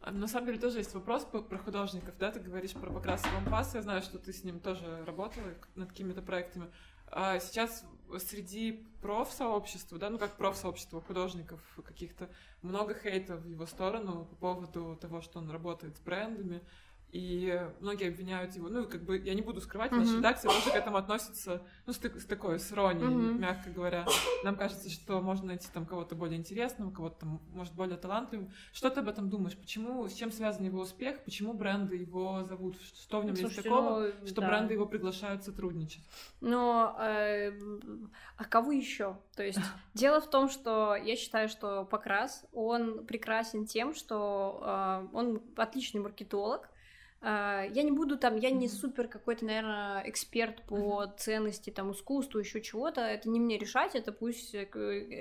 А, на самом деле тоже есть вопрос про художников, да, ты говоришь про Покраса Лампас, я знаю, что ты с ним тоже работала над какими-то проектами. А сейчас среди профсообщества, да, ну как профсообщества художников каких-то, много хейта в его сторону по поводу того, что он работает с брендами, и многие обвиняют его, ну, как бы, я не буду скрывать, mm-hmm. наша редакция тоже к этому относится, ну, с, с такой, с иронией, mm-hmm. мягко говоря. Нам кажется, что можно найти там кого-то более интересного, кого-то там, может, более талантливым. Что ты об этом думаешь? Почему, с чем связан его успех? Почему бренды его зовут? Что в нем Слушайте, есть такого, ну, что да. бренды его приглашают сотрудничать? Но, э, а кого еще? То есть, [laughs] дело в том, что я считаю, что Покрас, он прекрасен тем, что э, он отличный маркетолог, я не буду там, я не супер какой-то, наверное, эксперт по ценности там искусству, еще чего-то. Это не мне решать, это пусть э,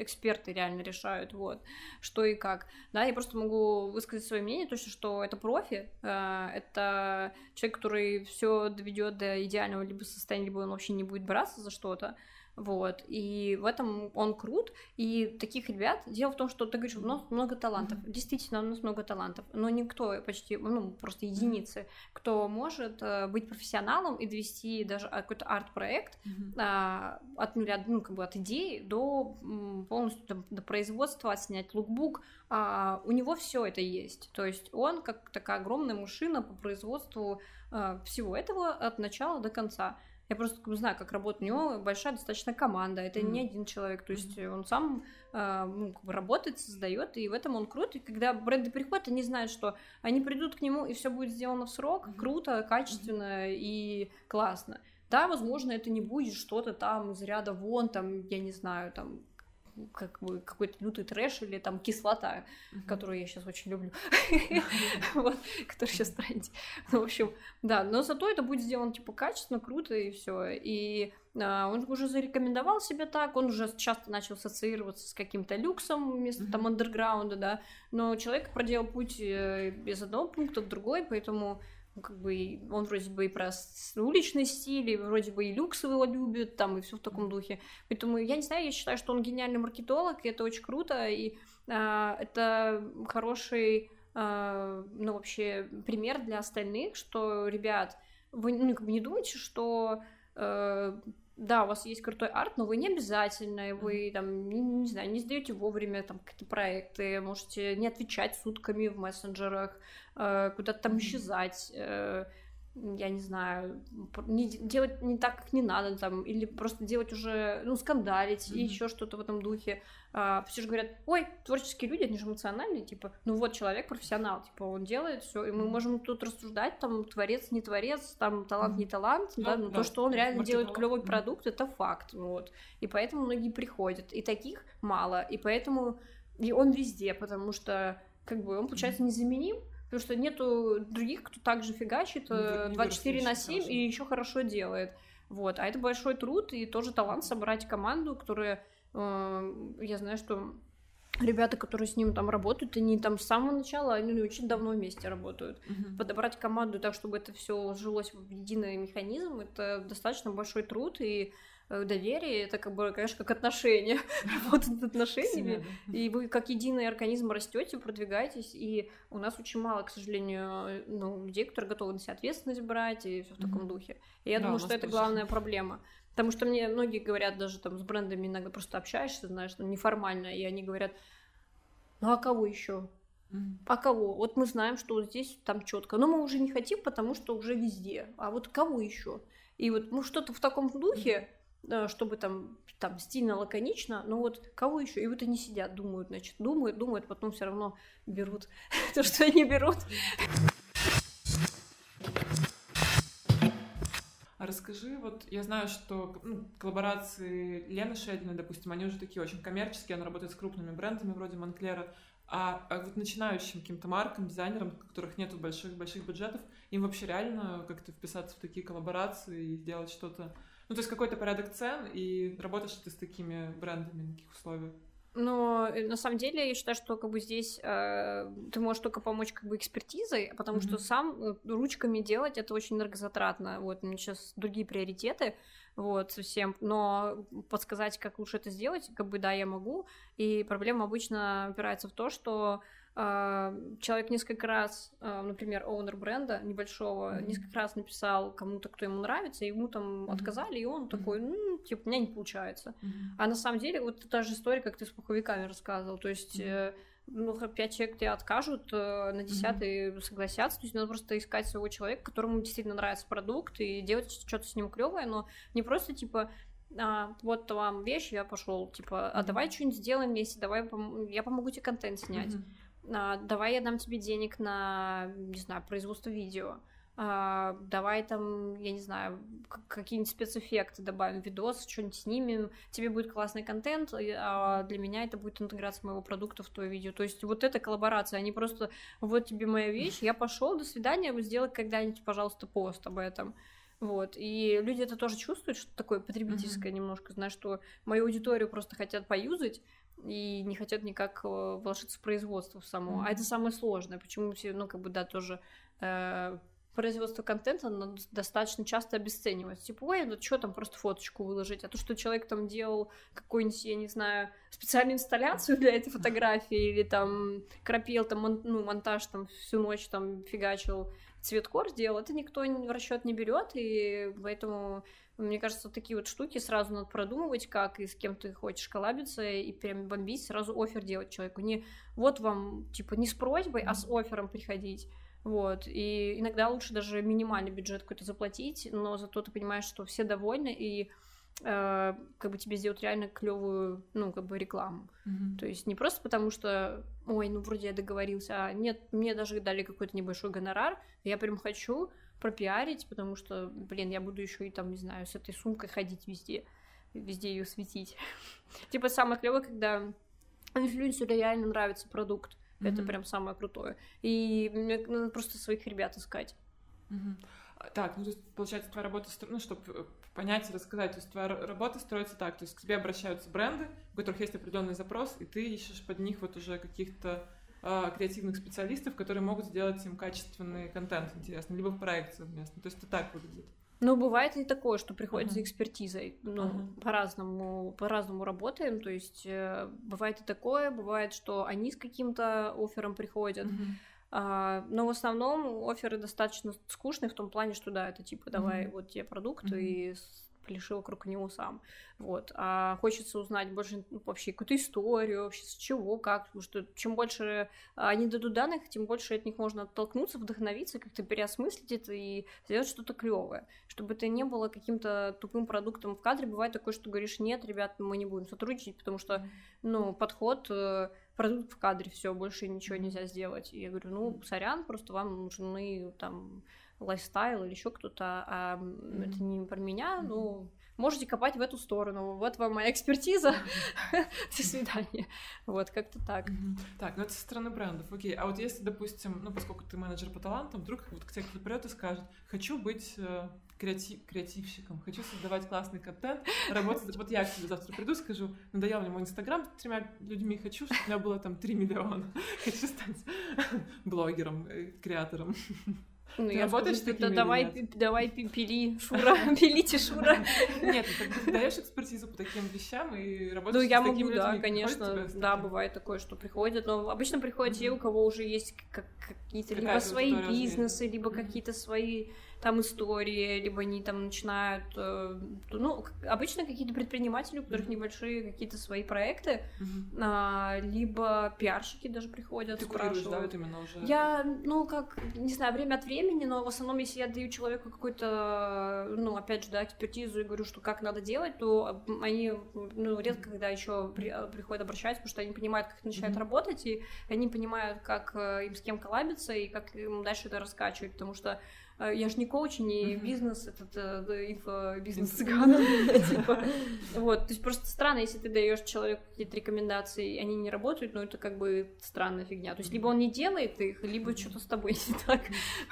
эксперты реально решают, вот, что и как. Да, я просто могу высказать свое мнение, точно, что это профи, а, это человек, который все доведет до идеального либо состояния, либо он вообще не будет браться за что-то. Вот. И в этом он крут. И таких ребят... Дело в том, что ты говоришь, у нас много талантов. Mm-hmm. Действительно, у нас много талантов. Но никто почти, ну, просто единицы, кто может э, быть профессионалом и довести даже какой-то арт-проект mm-hmm. а, от нуля, ну, как бы от идеи до полностью там, до производства, снять лукбук. А, у него все это есть. То есть он как такая огромная машина по производству э, всего этого от начала до конца. Я просто знаю, как работает. У него большая достаточно команда. Это mm-hmm. не один человек. То есть он сам э, ну, как бы работает, создает, и в этом он крут. И когда бренды приходят, они знают, что они придут к нему, и все будет сделано в срок, mm-hmm. круто, качественно mm-hmm. и классно. Да, возможно, это не будет что-то там из ряда вон, там, я не знаю, там, как бы какой-то лютый трэш или там кислота, mm-hmm. которую я сейчас очень люблю, [laughs] вот, который сейчас тренде. Ну, в общем, да, но зато это будет сделано типа качественно, круто и все. И а, он уже зарекомендовал себя так, он уже часто начал ассоциироваться с каким-то люксом вместо mm-hmm. там андерграунда, да. Но человек проделал путь э, из одного пункта в другой, поэтому как бы он вроде бы и про уличный стиль, и вроде бы и люкс его любит, там, и все в таком духе. Поэтому, я не знаю, я считаю, что он гениальный маркетолог, и это очень круто, и а, это хороший, а, ну, вообще, пример для остальных, что, ребят, вы ну, как бы не думайте, что а, да, у вас есть крутой арт, но вы не обязательно, вы там, не, не знаю, не сдаете вовремя там какие-то проекты, можете не отвечать сутками в мессенджерах, э, куда-то там исчезать, э, я не знаю, не, делать не так, как не надо, там, или просто делать уже, ну, скандалить mm-hmm. и еще что-то в этом духе. А, все же говорят, ой, творческие люди, они же эмоциональные, типа, ну вот человек профессионал, типа, он делает все, и мы можем тут рассуждать, там, творец, не творец, там, талант, не талант, mm-hmm. да, но да, то, что он реально делает клевый mm-hmm. продукт, это факт, вот. И поэтому многие приходят, и таких мало, и поэтому и он везде, потому что, как бы, он, получается, незаменим, Потому что нету других, кто также фигачит не, не 24 на 7 хорошо. и еще хорошо делает. Вот. А это большой труд и тоже талант собрать команду, которая... Э, я знаю, что ребята, которые с ним там работают, они там с самого начала, они очень давно вместе работают. Uh-huh. Подобрать команду так, чтобы это все жилось в единый механизм, это достаточно большой труд, и Э, доверие, это как бы, конечно, как отношения, [laughs] работают отношениями, и вы как единый организм растете, продвигаетесь, и у нас очень мало, к сожалению, ну, людей, которые готовы на себя ответственность брать, и все в таком духе. И я думаю, что это главная проблема. Потому что мне многие говорят, даже там с брендами иногда просто общаешься, знаешь, ну, неформально, и они говорят, ну а кого еще? А кого? Вот мы знаем, что вот здесь там четко, но мы уже не хотим, потому что уже везде. А вот кого еще? И вот ну что-то в таком духе, чтобы там, там стильно, лаконично, но вот кого еще? И вот они сидят, думают, значит, думают, думают, потом все равно берут [laughs] то, что они берут. А расскажи, вот я знаю, что ну, коллаборации Лены Шельдиной, допустим, они уже такие очень коммерческие, она работает с крупными брендами вроде Монклера, а, а вот начинающим каким-то маркам, дизайнерам, у которых нет больших-больших бюджетов, им вообще реально как-то вписаться в такие коллаборации и сделать что-то ну, то есть какой-то порядок цен, и работаешь ты с такими брендами на каких условиях? Но э, на самом деле я считаю, что как бы здесь э, ты можешь только помочь как бы экспертизой, потому mm-hmm. что сам э, ручками делать это очень энергозатратно. Вот у меня сейчас другие приоритеты, вот совсем. Но подсказать, как лучше это сделать, как бы да, я могу. И проблема обычно опирается в то, что человек несколько раз, а, например, оунер бренда небольшого, mm-hmm. несколько раз написал кому-то, кто ему нравится, ему там mm-hmm. отказали, и он такой, ну, типа, у меня не получается. Mm-hmm. А на самом деле, вот та же история, как ты с пуховиками рассказывал, то есть... Mm-hmm. Ну, пять человек тебе откажут, э, на десятый mm-hmm. согласятся. То есть надо просто искать своего человека, которому действительно нравится продукт, и делать что-то с ним клевое, но не просто типа а, вот вам вещь, я пошел, типа, а mm-hmm. давай что-нибудь сделаем вместе, давай пом- я помогу тебе контент снять. Mm-hmm а, давай я дам тебе денег на, не знаю, производство видео, а, давай там, я не знаю, какие-нибудь спецэффекты добавим, видос, что-нибудь снимем, тебе будет классный контент, а для меня это будет интеграция моего продукта в твое видео. То есть вот эта коллаборация, они просто, вот тебе моя вещь, я пошел, до свидания, сделай когда-нибудь, пожалуйста, пост об этом. Вот. И люди это тоже чувствуют, что такое потребительское uh-huh. немножко, знаешь, что мою аудиторию просто хотят поюзать, и не хотят никак э, вложиться в производство само. Mm-hmm. А это самое сложное. Почему все, ну, как бы, да, тоже э, производство контента оно достаточно часто обесценивается. Типа, ой, ну что там просто фоточку выложить, а то, что человек там делал какую-нибудь, я не знаю, специальную инсталляцию для этой фотографии, или там крапил там, мон, ну, монтаж там всю ночь там фигачил, цвет кор сделал, это никто в расчет не берет, и поэтому мне кажется, такие вот штуки сразу надо продумывать, как и с кем ты хочешь коллабиться, и прям бомбить, сразу офер делать человеку. Не вот вам, типа, не с просьбой, а с офером приходить. Вот, и иногда лучше даже минимальный бюджет какой-то заплатить, но зато ты понимаешь, что все довольны, и э, как бы тебе сделать реально клевую, ну, как бы рекламу. Мгм. То есть не просто потому, что, ой, ну, вроде я договорился, а нет, мне даже дали какой-то небольшой гонорар, я прям хочу пропиарить, потому что, блин, я буду еще и там, не знаю, с этой сумкой ходить везде, везде ее светить. [laughs] Типа самое клевое, когда инфлюенсеру реально нравится продукт. Это прям самое крутое. И мне надо просто своих ребят искать. А, Так, ну то есть, получается, твоя работа, ну, чтобы понять и рассказать, то есть твоя работа строится так, то есть к тебе обращаются бренды, у которых есть определенный запрос, и ты ищешь под них вот уже каких-то а, креативных специалистов, которые могут сделать им качественный контент интересный, либо в проект совместно. То есть это так выглядит. Но бывает и такое, что приходит Ага. за экспертизой. Ну, Ага. по-разному, по-разному работаем. То есть э, бывает и такое, бывает, что они с каким-то оффером приходят. Мгм. А, но в основном оферы достаточно скучные в том плане, что да, это типа давай Мгм. вот тебе продукт Мгм. и пляши вокруг него сам. Вот. А хочется узнать больше ну, вообще какую-то историю, вообще с чего, как, потому что чем больше а, они дадут данных, тем больше от них можно оттолкнуться, вдохновиться, как-то переосмыслить это и сделать что-то клевое, чтобы это не было каким-то тупым продуктом в кадре. Бывает такое, что говоришь, нет, ребят, мы не будем сотрудничать, потому что ну, подход, э, продукт в кадре, все, больше ничего нельзя сделать. И я говорю, ну, сорян, просто вам нужны там лайфстайл или еще кто-то, а Мгм. это не про меня, Мгм. ну, можете копать в эту сторону, вот вам моя экспертиза, [laughs] до свидания. Вот, как-то так. Так, ну это со стороны брендов, окей. А вот если, допустим, ну поскольку ты менеджер по талантам, вдруг вот к тебе кто-то придет и скажет, хочу быть э, креатив, креативщиком, хочу создавать классный контент, работать. Вот я к тебе завтра приду, скажу, надоел мне мой инстаграм с тремя людьми, хочу, чтобы у меня было там 3 миллиона. [laughs] Хочу стать [laughs] блогером, э, креатором. Ну, Ты я работаешь скажу, с «Да такими давай, или нет?» пи- давай пи- пили, Шура, [laughs] пилите, Шура. [laughs] Нет, ну, ты даешь экспертизу по таким вещам и Ну, работаешь я с такими могу, да, людьми. конечно, Приходят тебе с да, таким? бывает такое, что приходят, но обычно приходят те, у кого уже есть как- какие-то либо свои бизнесы, либо какие-то свои там истории, либо они там начинают, э, ну, обычно какие-то предприниматели, у которых небольшие какие-то свои проекты, а, либо пиарщики даже приходят, Ты да, спрашивают. вот именно уже? Я, ну, как, не знаю, время от времени, но в основном, если я даю человеку какую-то, ну, опять же, да, экспертизу и говорю, что как надо делать, то они, ну, редко когда еще приходят обращаются, потому что они понимают, как это начинает Мгм. работать, и они понимают, как э, им с кем коллабиться и как им дальше это раскачивать, потому что э, я же не коуч, не бизнес, этот э, инфобизнес Инфо- цыган. [laughs] Типа, Вот, то есть просто странно, если ты даешь человеку какие-то рекомендации, и они не работают, но это как бы странная фигня. То есть либо он не делает их, либо что-то с тобой [laughs] не так.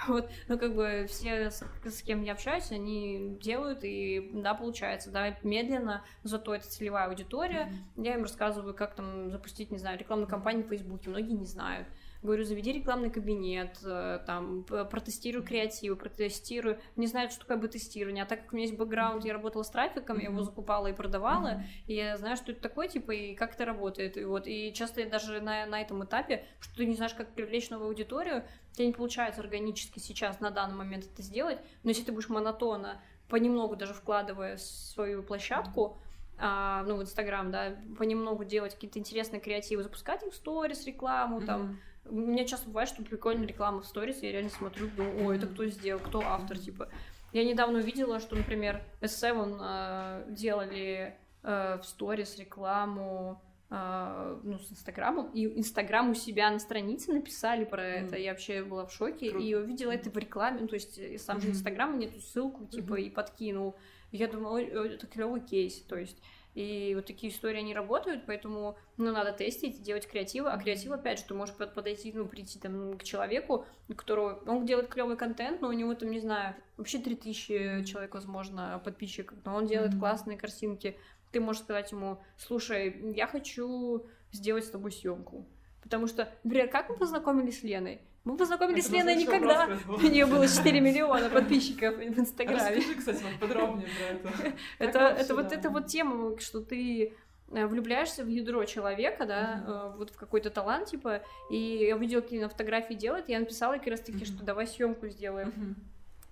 Вот, ну как бы все, с, кем я общаюсь, они делают, и да, получается, да, медленно, зато это целевая аудитория. Я им рассказываю, как там запустить, не знаю, рекламную кампанию в Фейсбуке, многие не знают. Говорю, заведи рекламный кабинет, э, там, п- протестируй креативы, протестируй. Не знаю, что такое бы тестирование, а так как у меня есть бэкграунд, я работала с трафиком, я его закупала и продавала, и я знаю, что это такое, типа, и как это работает. И вот, и часто я даже на, на этом этапе, что ты не знаешь, как привлечь новую аудиторию, тебе не получается органически сейчас, на данный момент это сделать, но если ты будешь монотонно, понемногу даже вкладывая свою площадку, а, ну, в Инстаграм, да, понемногу делать какие-то интересные креативы, запускать им сторис, рекламу, там, Мгм. У меня часто бывает, что прикольная реклама в сторис, я реально смотрю, думаю, ой, это кто сделал, кто автор, типа. Я недавно увидела, что, например, S7 э, делали э, в сторис рекламу э, ну, с Инстаграмом, и Инстаграм у себя на странице написали про это, Мгм. я вообще была в шоке, Круто. и увидела это в рекламе, ну, то есть э, сам же. Инстаграм мне эту ссылку, типа, Мгм. и подкинул. Я ой, это клевый кейс, то есть и вот такие истории, они работают, поэтому, ну, надо тестить, делать креативы. А креатив, опять же, ты можешь под- подойти, ну, прийти там к человеку, которого... Он делает клевый контент, но у него там, не знаю, вообще 3000 человек, возможно, подписчиков, но он делает Мгм. классные картинки. Ты можешь сказать ему, слушай, я хочу сделать с тобой съемку. Потому что, например, как мы познакомились с Леной? Мы познакомились Это с Леной никогда. У нее было 4 миллиона подписчиков в Инстаграме. Расскажи, кстати, вот подробнее про это. [laughs] Это, это вот эта вот тема, что ты э, влюбляешься в ядро человека, да, э, вот в какой-то талант, типа, и я увидела, какие на фотографии делает, и я написала как раз таки, Мгм. что давай съемку сделаем. Мгм.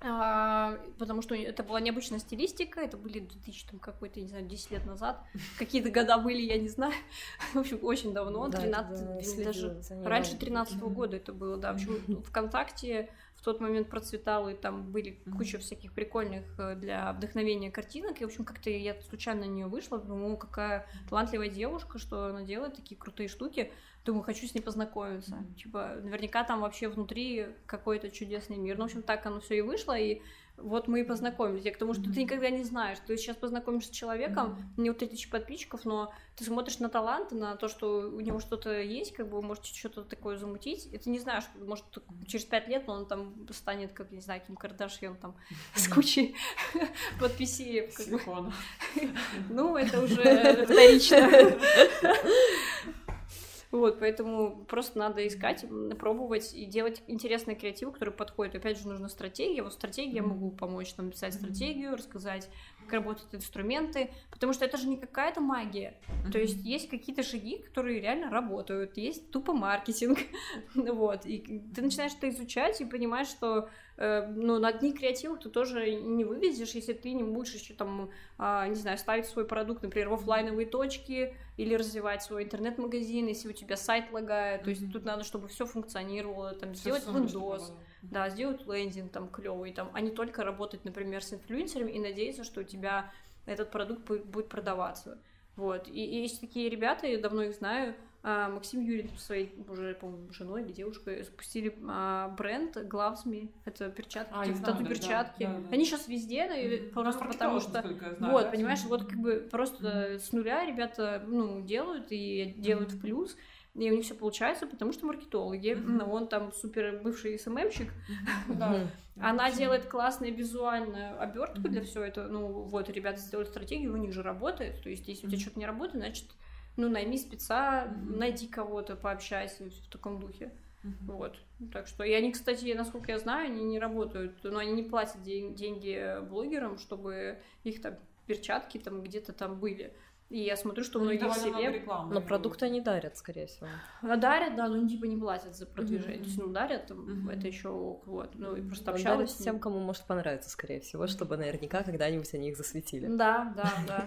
А, потому что это была необычная стилистика, это были 2000 там какой-то, не знаю, 10 лет назад, [laughs] какие-то года были, я не знаю, [laughs] в общем, очень давно, да, 13, даже раньше 13 -го года это было, да, в общем, [laughs] ВКонтакте в тот момент процветал, и там были куча всяких прикольных э, для вдохновения картинок, и, в общем, как-то я случайно на нее вышла, думаю, какая талантливая девушка, что она делает такие крутые штуки, Думаю, хочу с ней познакомиться. Mm-hmm. Типа, наверняка там вообще внутри какой-то чудесный мир. Ну, в общем, так оно все и вышло, и вот мы и познакомились. Я к тому, что mm-hmm. ты никогда не знаешь. Ты сейчас познакомишься с человеком, mm-hmm. не вот тысячи подписчиков, но ты смотришь на талант, на то, что у него что-то есть, как бы можете что-то такое замутить. И ты не знаешь, может, через пять лет он там станет, как, не знаю, Ким Кардашьян там [laughs] с кучей [laughs] подписей. [laughs] Ну, это уже вторично. Вот, поэтому просто надо искать, пробовать и делать интересный креатив, который подходит. Опять же, нужна стратегия. Вот стратегия, могу помочь нам писать стратегию, рассказать, как работают инструменты, потому что это же не какая-то магия. То есть есть какие-то шаги, которые реально работают, есть тупо маркетинг, [laughs] вот, и ты начинаешь это изучать и понимаешь, что ну, на дни креативов ты тоже не вывезешь, если ты не будешь еще там, а, не знаю, ставить свой продукт, например, в офлайновые точки или развивать свой интернет-магазин, если у тебя сайт лагает, то есть тут надо, чтобы все функционировало, там, сделать Windows, да, сделать лендинг там клевый, там, а не только работать, например, с инфлюенсерами и надеяться, что у тебя этот продукт будет продаваться. Вот. И, и есть такие ребята, я давно их знаю, а, Максим Юрий своей уже, по-моему, женой или девушкой запустили а, бренд Gloves Me. Это перчатки, а, типа, тату перчатки. Да, да, да. Они сейчас везде, mm-hmm. просто ну, потому что. Знаю, вот, да? понимаешь, вот как бы просто mm-hmm. с нуля ребята ну, делают и делают mm-hmm. в плюс. И у них все получается, потому что маркетологи. Mm-hmm. Он там супер бывший СММщик. Mm-hmm. Она делает классную визуальную обертку mm-hmm. для всего этого. Ну, вот, ребята сделали стратегию, у них же работает. То есть, если у тебя что-то не работает, значит, ну, найми спеца, mm-hmm. найди кого-то, пообщайся в таком духе. Mm-hmm. Вот. Так что, и они, кстати, насколько я знаю, они не работают, но они не платят день, деньги блогерам, чтобы их там перчатки там где-то там были. И я смотрю, что многие в себе... Но продукты они дарят, скорее всего. А дарят, да, но типа не платят за продвижение. Mm-hmm. То есть, ну, дарят, там, mm-hmm. это еще вот, ну, и просто общалась. с тем, кому может понравиться, скорее всего, чтобы наверняка когда-нибудь они их засветили. Да, да, да.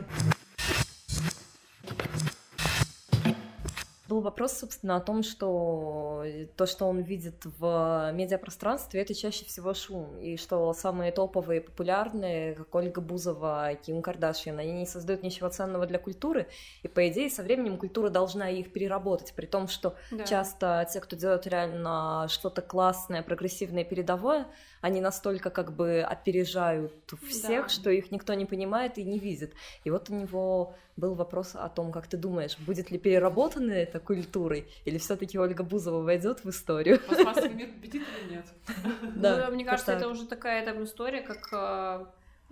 Был вопрос, собственно, о том, что то, что он видит в медиапространстве, это чаще всего шум, и что самые топовые, популярные, как Ольга Бузова, Ким Кардашьян, они не создают ничего ценного для культуры, и, по идее, со временем культура должна их переработать, при том, что да. часто те, кто делают реально что-то классное, прогрессивное, передовое, они настолько как бы опережают всех, да. что их никто не понимает и не видит. И вот у него был вопрос о том, как ты думаешь, будет ли переработана эта культурой, или все-таки Ольга Бузова войдет в историю? Пластмассовый мир победит или нет? [laughs] Да, ну, мне кажется, это уже такая там история, как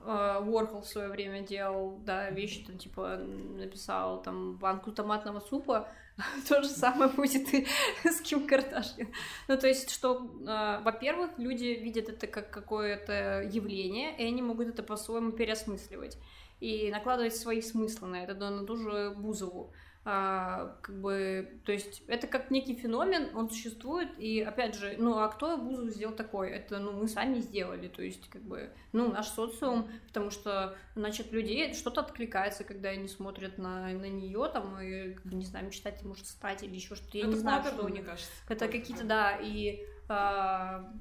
Уорхол э, в свое время делал, да, вещи, там, типа, написал там банку томатного супа, [laughs] то же самое будет и [laughs] с Ким Кардашьян. Ну, то есть, что, э, во-первых, люди видят это как какое-то явление, и они могут это по-своему переосмысливать и накладывать свои смыслы на это, на ту же Бузову. А, как бы, то есть это как некий феномен, он существует, и опять же, ну а кто Бузову сделал такое? Это, ну, мы сами сделали, то есть как бы, ну, наш социум, потому что, значит, людей что-то откликается, когда они смотрят на, на нее, там, и, не знаю, мечтать может стать или еще что-то, я это не знаю, что у них. Кажется, это какие-то, да, и а,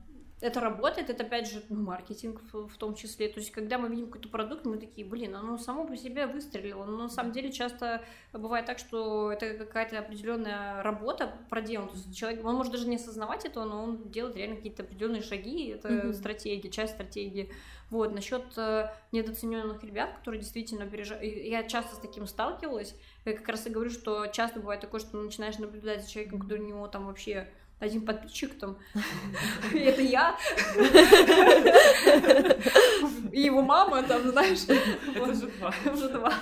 это работает, это опять же ну, маркетинг в, в том числе. То есть, когда мы видим какой-то продукт, мы такие, блин, оно само по себе выстрелило. Но на самом деле часто бывает так, что это какая-то определенная работа проделана. То есть человек, он может даже не осознавать этого, но он делает реально какие-то определенные шаги. Это mm-hmm. стратегия, часть стратегии. Вот, насчет э, недооцененных ребят, которые действительно опережают. Я часто с таким сталкивалась. Я как раз и говорю, что часто бывает такое, что начинаешь наблюдать за человеком, который у него там вообще один подписчик там, [laughs] это я, и его мама там, знаешь, это же два. Уже два.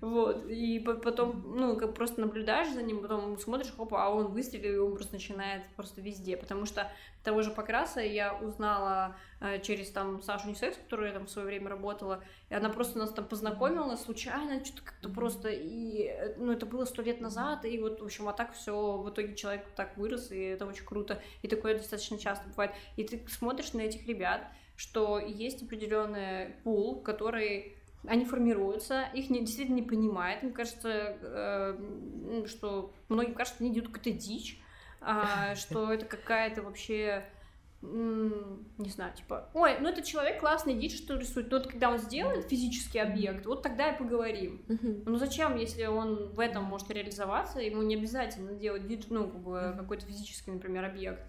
Вот, и потом, ну, как просто наблюдаешь за ним, потом смотришь, хопа, а он выстрелил, и он просто начинает просто везде, потому что того же Покраса я узнала э, через там Сашу Несекс, которая там в свое время работала, и она просто нас там познакомила случайно, что-то как-то просто, и, э, ну, это было сто лет назад, и вот, в общем, а так все в итоге человек так вырос, и это очень круто, и такое достаточно часто бывает, и ты смотришь на этих ребят, что есть определенный пул, который они формируются, их не, действительно не понимает. Мне кажется, э, что многим кажется, они идут какую-то дичь, [laughs] что это какая-то вообще не знаю, типа, ой, ну этот человек классный, идите, что рисует. Но вот когда он сделает физический объект, вот тогда и поговорим. Ну зачем, если он в этом может реализоваться, ему не обязательно делать ну, как бы, какой-то физический, например, объект.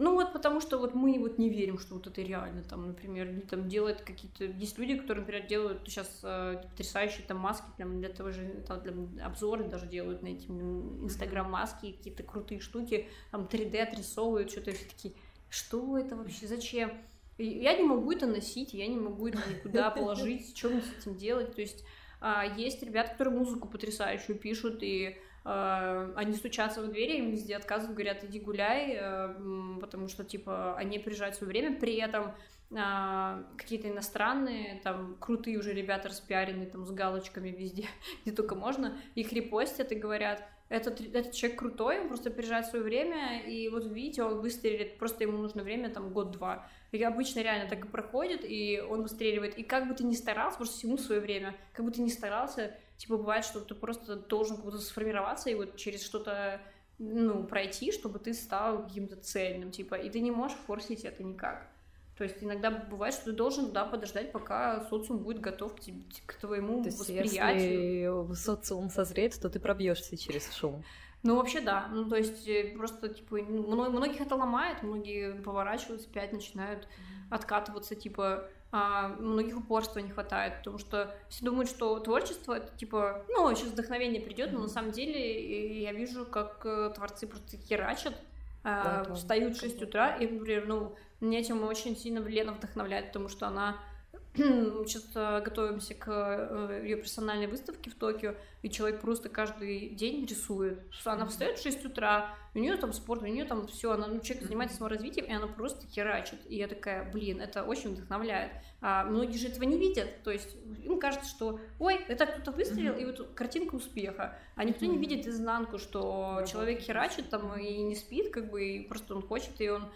Ну вот потому что вот мы вот не верим, что вот это реально, там, например, или там делают какие-то... Есть люди, которые, например, делают сейчас э, потрясающие там маски прям для того же, там, для обзоры даже делают на эти инстаграм-маски, какие-то крутые штуки, там 3D отрисовывают, что-то все такие, что это вообще, зачем? Я не могу это носить, я не могу это никуда [laughs] положить, что мне с этим делать, то есть а, есть ребята, которые музыку потрясающую пишут, и они стучатся в двери, им везде отказывают, говорят, иди гуляй, э, потому что, типа, они приезжают в свое время, при этом э, какие-то иностранные, там, крутые уже ребята распиаренные, там, с галочками везде, [laughs] где только можно, их репостят и говорят, этот, этот человек крутой, он просто опережает свое время, и вот видите, он выстрелит, просто ему нужно время, там, год-два. И обычно реально так и проходит, и он выстреливает. И как бы ты ни старался, просто всему свое время, как бы ты ни старался, типа, бывает, что ты просто должен как будто сформироваться и вот через что-то, ну, пройти, чтобы ты стал каким-то цельным, типа, и ты не можешь форсить это никак. То есть иногда бывает, что ты должен да, подождать, пока социум будет готов к, тебе, к твоему то есть, восприятию. Если социум созреет, то ты пробьешься через шум. Ну, вообще, да. Ну, то есть, э, просто, типа, многих это ломает, многие поворачиваются, опять начинают откатываться, типа, а многих упорства не хватает, потому что все думают, что творчество это типа, ну, сейчас вдохновение придет, но на самом деле я вижу, как э, творцы просто херачат, да, а, встают в 6 утра, и, например, ну, меня этим очень сильно Лена вдохновляет, потому что она сейчас готовимся к э, ее персональной выставке в Токио, и человек просто каждый день рисует. Она встает в 6 утра, у нее там спорт, у нее там все, она, ну, человек занимается саморазвитием, и она просто херачит. И я такая, блин, это очень вдохновляет. А многие же этого не видят, то есть им кажется, что, ой, это кто-то выстрелил, и вот картинка успеха. А никто не видит изнанку, что человек херачит там и не спит, как бы, и просто он хочет, и он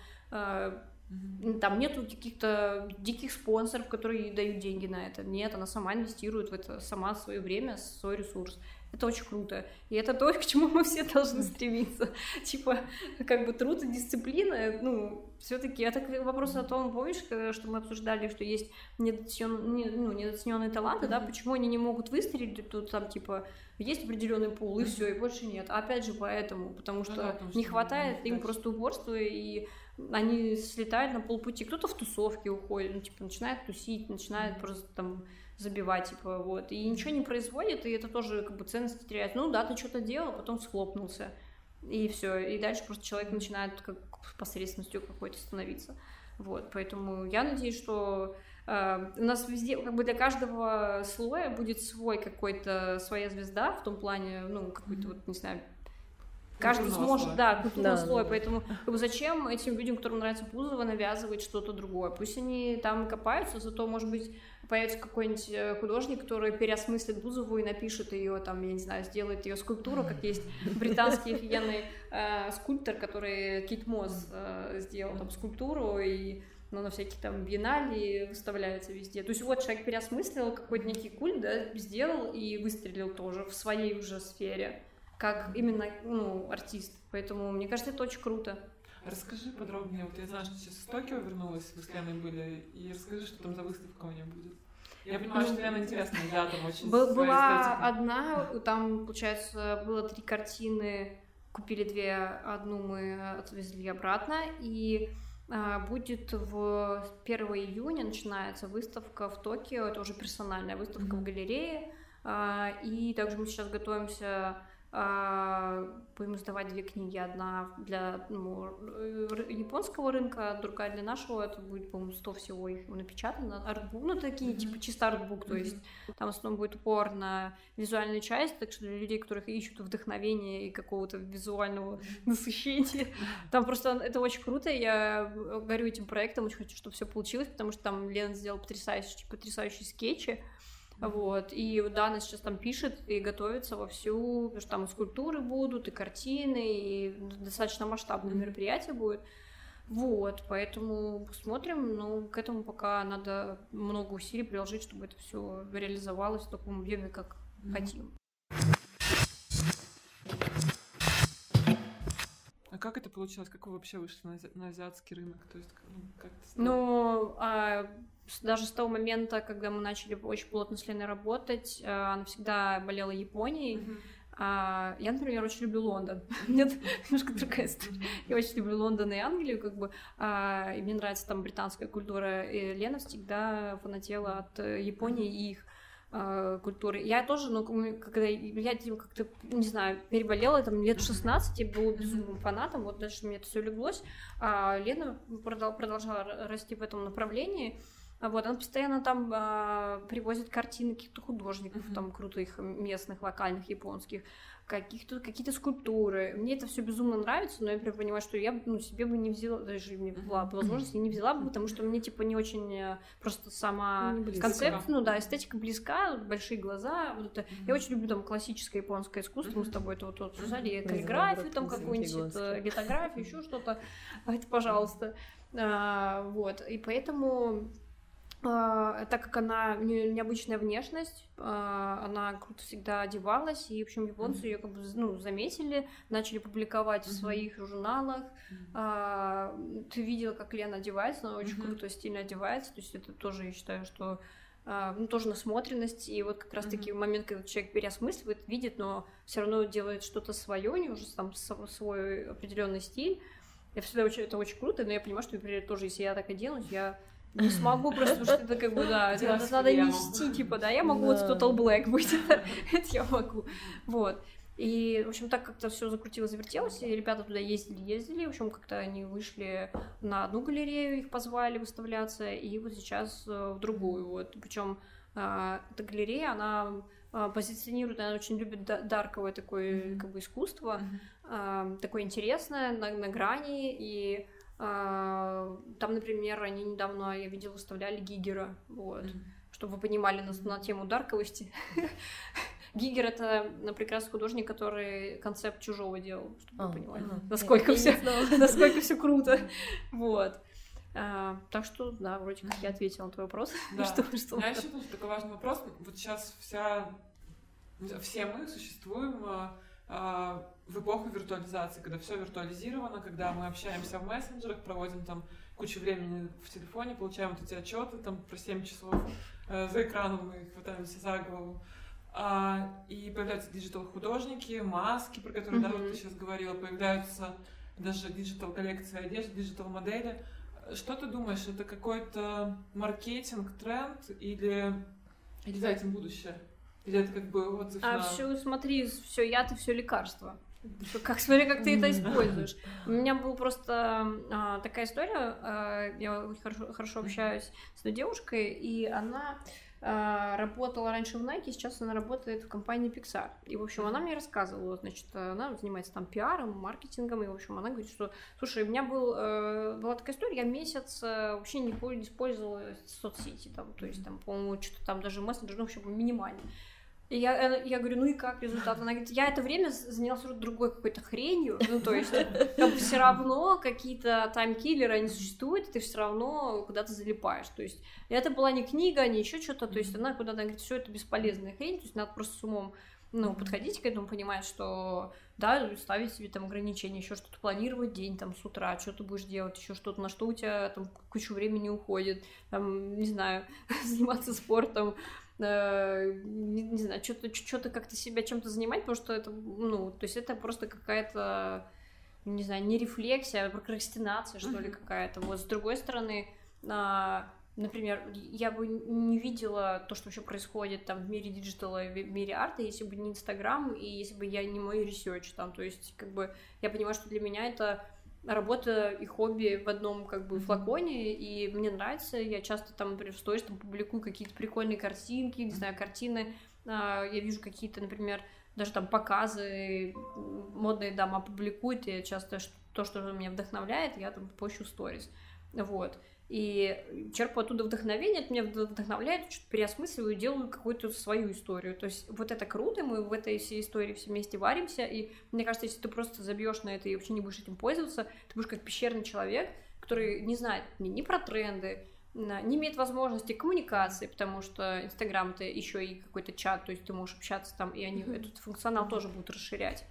э, там нету каких-то диких спонсоров, которые дают деньги на это. Нет, она сама инвестирует в это, сама свое время, свой ресурс. Это очень круто. И это то, [laughs] к чему мы все должны стремиться. [laughs] Типа, как бы труд и дисциплина, ну, все-таки это вопрос о том, помнишь, что мы обсуждали, что есть недооцененные, ну, недооцененные таланты, да, почему они не могут выстрелить, тут там, типа, есть определенный пул, и все, и больше нет. А опять же поэтому, потому ну что не хватает им просто упорства и они слетают на полпути, кто-то в тусовке уходит, ну, типа, начинает тусить, начинает просто там забивать, типа, вот, и ничего не производит, и это тоже, как бы, ценности теряет. Ну, да, ты что-то делал, потом схлопнулся, и все, и дальше просто человек начинает как посредственностью какой-то становиться. Вот, поэтому я надеюсь, что э, у нас везде, как бы для каждого слоя будет свой какой-то, своя звезда, в том плане, ну, какой-то, вот, не знаю, Каждый сможет, слоя. да, культурного да, слоя. Да. Поэтому как бы, зачем этим людям, которым нравится Бузова, навязывать что-то другое? Пусть они там копаются, зато, может быть, появится какой-нибудь э, художник, который переосмыслит Бузову и напишет ее, там, я не знаю, сделает ее скульптуру, как есть британский офигенный э, скульптор, который Кит Мосс э, сделал там скульптуру, и ну, на всякие там биеннале выставляется везде. То есть вот человек переосмыслил какой-то некий культ, да, сделал и выстрелил тоже в своей уже сфере как именно ну, артист. Поэтому мне кажется, это очень круто. Расскажи подробнее. Вот я знаю, что сейчас в Токио вернулась, вы с Леной были, и расскажи, что там за выставка у нее будет. Я понимаю, что Лена интересная, да, там очень Был, Была эстетика. одна, там, получается, было три картины, купили две, одну мы отвезли обратно, и а, будет в 1 июня начинается выставка в Токио, это уже персональная выставка mm-hmm. в галерее, а, и также мы сейчас готовимся будем издавать две книги. Одна для ну, японского рынка, другая для нашего. Это будет, по-моему, 100 всего их напечатано. Артбук, ну, такие, mm-hmm. типа, чисто артбук. Mm-hmm. То есть там в основном будет упор на визуальную часть, так что для людей, которых ищут вдохновение и какого-то визуального насыщения, [laughs] там просто это очень круто. Я горю этим проектом, очень хочу, чтобы все получилось, потому что там Лена сделал потрясающие, потрясающие скетчи. Вот. И Дана сейчас там пишет и готовится вовсю, потому что там и скульптуры будут, и картины, и достаточно масштабное мероприятие будет. Вот, поэтому посмотрим, но к этому пока надо много усилий приложить, чтобы это все реализовалось в таком объеме, как mm-hmm. хотим. Как это получилось? Как вы вообще вышли на, на азиатский рынок? То есть, ну, как ну а, даже с того момента, когда мы начали очень плотно с Леной работать, а, она всегда болела Японией. Mm-hmm. А, я, например, очень люблю Лондон. [laughs] Нет, немножко другая история. Я очень люблю Лондон и Англию, как бы, а, и мне нравится там британская культура. И Лена всегда фанатела от э, Японии и их а, культуры. Я тоже, ну, когда я этим как-то, не знаю, переболела, там, лет 16, я была безумным фанатом, вот дальше мне это все леглось, а Лена продолжала расти в этом направлении, вот, она постоянно там а, привозит картины каких-то художников, mm-hmm. там крутых местных, локальных, японских, каких-то какие-то скульптуры. Мне это все безумно нравится, но я прям понимаю, что я ну, себе бы не взяла, даже не была бы возможности, не взяла бы, потому что мне типа не очень э, просто сама концепт, ну да, эстетика близка, большие глаза, вот это. Mm-hmm. Я очень люблю там классическое японское искусство, мы с тобой это вот, вот обсуждали, каллиграфию там какую-нибудь, [laughs] литографию, еще что-то. Это, пожалуйста. А, вот, и поэтому так как она необычная внешность, а, она круто всегда одевалась, и, в общем, японцы ее как бы ну, заметили, начали публиковать в своих журналах. Mm-hmm. Ты видела, как Лена одевается, она очень круто, стильно одевается, то есть это тоже, я считаю, что ну, тоже насмотренность, и вот как раз-таки mm-hmm. момент, когда человек переосмысливает, видит, но все равно делает что-то свое, у него уже там свой определенный стиль. Я всегда очень, это очень круто, но я понимаю, что, например, тоже, если я так оденусь, я не смогу просто, потому что это как бы, да, это надо, надо нести, типа, да, я могу вот Total Black быть, [laughs] это, я могу, вот. И, в общем, так как-то все закрутилось, завертелось, и ребята туда ездили, ездили, в общем, как-то они вышли на одну галерею, их позвали выставляться, и вот сейчас э, в другую, вот. Причем а, эта галерея, она а, позиционирует, она очень любит дарковое такое, как бы, искусство, mm-hmm. такое интересное, на, на грани, и там, например, они недавно, я видела, выставляли Гигера, вот, mm-hmm. чтобы вы понимали на, на тему дарковости. [laughs] Гигер это ну, прекрасный художник, который концепт чужого делал, чтобы вы понимали, насколько все, [laughs] насколько все круто, вот. А, так что, да, вроде как я ответила на твой вопрос. [laughs] Да. что, что... У меня еще тоже такой важный вопрос. Вот сейчас вся, все мы существуем а, а, в эпоху виртуализации, когда все виртуализировано, когда мы общаемся в мессенджерах, проводим там кучу времени в телефоне, получаем вот эти отчеты там про 7 часов э, за экраном, мы хватаемся за голову. А, и появляются digital-художники, маски, про которые mm-hmm. да, вот ты сейчас говорила, появляются даже digital-коллекции одежды, digital-модели. Что ты думаешь, это какой-то маркетинг, тренд или, или за этим будущее? Или это как бы отзыв а на... все, смотри, все я, ты все лекарство. Как, смотри, как ты это используешь. У меня была просто а, такая история. А, я очень хорошо, хорошо общаюсь с одной девушкой, и она а, работала раньше в Nike, сейчас она работает в компании Pixar. И, в общем, она мне рассказывала, значит, она занимается там пиаром, маркетингом, и, в общем, она говорит, что, слушай, у меня был, э, была такая история, я месяц э, вообще не использовала соцсети, там, то есть, там, по-моему, что-то там даже мессенджер, ну, в общем, минимально. И я, э, я говорю, ну и как результат? Она говорит, я это время занялась уже другой какой-то хренью, ну то есть как бы все равно какие-то таймкиллеры, они существуют, и ты все равно куда-то залипаешь, то есть это была не книга, не еще что-то, то есть она куда-то говорит, все это бесполезная хрень, то есть надо просто с умом ну, подходить к этому, понимать, что, да, ставить себе там ограничения, еще что-то планировать день там с утра, что ты будешь делать, еще что-то, на что у тебя там кучу времени уходит, там, не знаю, [laughs] заниматься спортом, Э, не, не знаю, что-то что-то как-то себя чем-то занимать, потому что это, ну, то есть это просто какая-то, не знаю, не рефлексия, а прокрастинация, что ли, какая-то. Вот с другой стороны, а, например, я бы не видела то, что вообще происходит там в мире диджитала, в мире арта, если бы не Инстаграм, и если бы я не мой research там, то есть, как бы, я понимаю, что для меня это работа и хобби в одном как бы флаконе, и мне нравится, я часто там, например, в сторис там публикую какие-то прикольные картинки, не знаю, картины, а, я вижу какие-то, например, даже там показы модные дома публикуют, и я часто то, что меня вдохновляет, я там пощу сторис, вот и черпаю оттуда вдохновение, это меня вдохновляет, что-то переосмысливаю, делаю какую-то свою историю. То есть вот это круто, мы в этой всей истории все вместе варимся, и мне кажется, если ты просто забьешь на это и вообще не будешь этим пользоваться, ты будешь как пещерный человек, который не знает ни, ни про тренды, не имеет возможности коммуникации, потому что Инстаграм это еще и какой-то чат, то есть ты можешь общаться там, и они mm-hmm. этот функционал тоже будут расширять.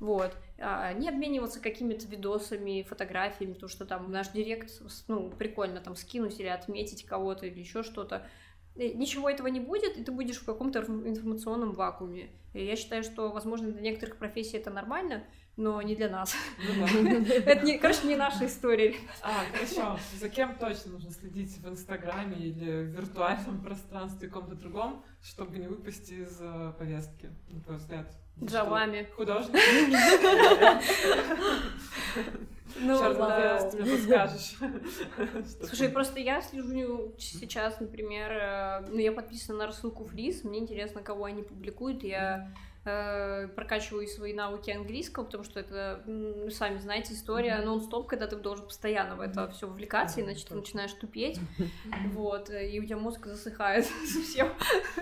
Вот. А, не обмениваться какими-то видосами, фотографиями, то, что там наш директ, ну, прикольно там скинуть или отметить кого-то или еще что-то. Ничего этого не будет, и ты будешь в каком-то информационном вакууме. И я считаю, что, возможно, для некоторых профессий это нормально, но не для нас. Ну [laughs] это, не, короче, не наша история. А, хорошо. За кем точно нужно следить в Инстаграме или в виртуальном пространстве каком-то другом, чтобы не выпасть из э, повестки, на твой взгляд? За вами. Художник? [laughs] Ну, да. ты мне подскажешь. Слушай, просто я слежу сейчас, например, э, ну, я подписана на рассылку Флис, мне интересно, кого они публикуют, я прокачиваю свои навыки английского, потому что это, ну, сами знаете, история mm-hmm. нон-стоп, когда ты должен постоянно в это все вовлекаться, иначе ты начинаешь тупеть, [laughs] вот, и у тебя мозг засыхает [laughs] совсем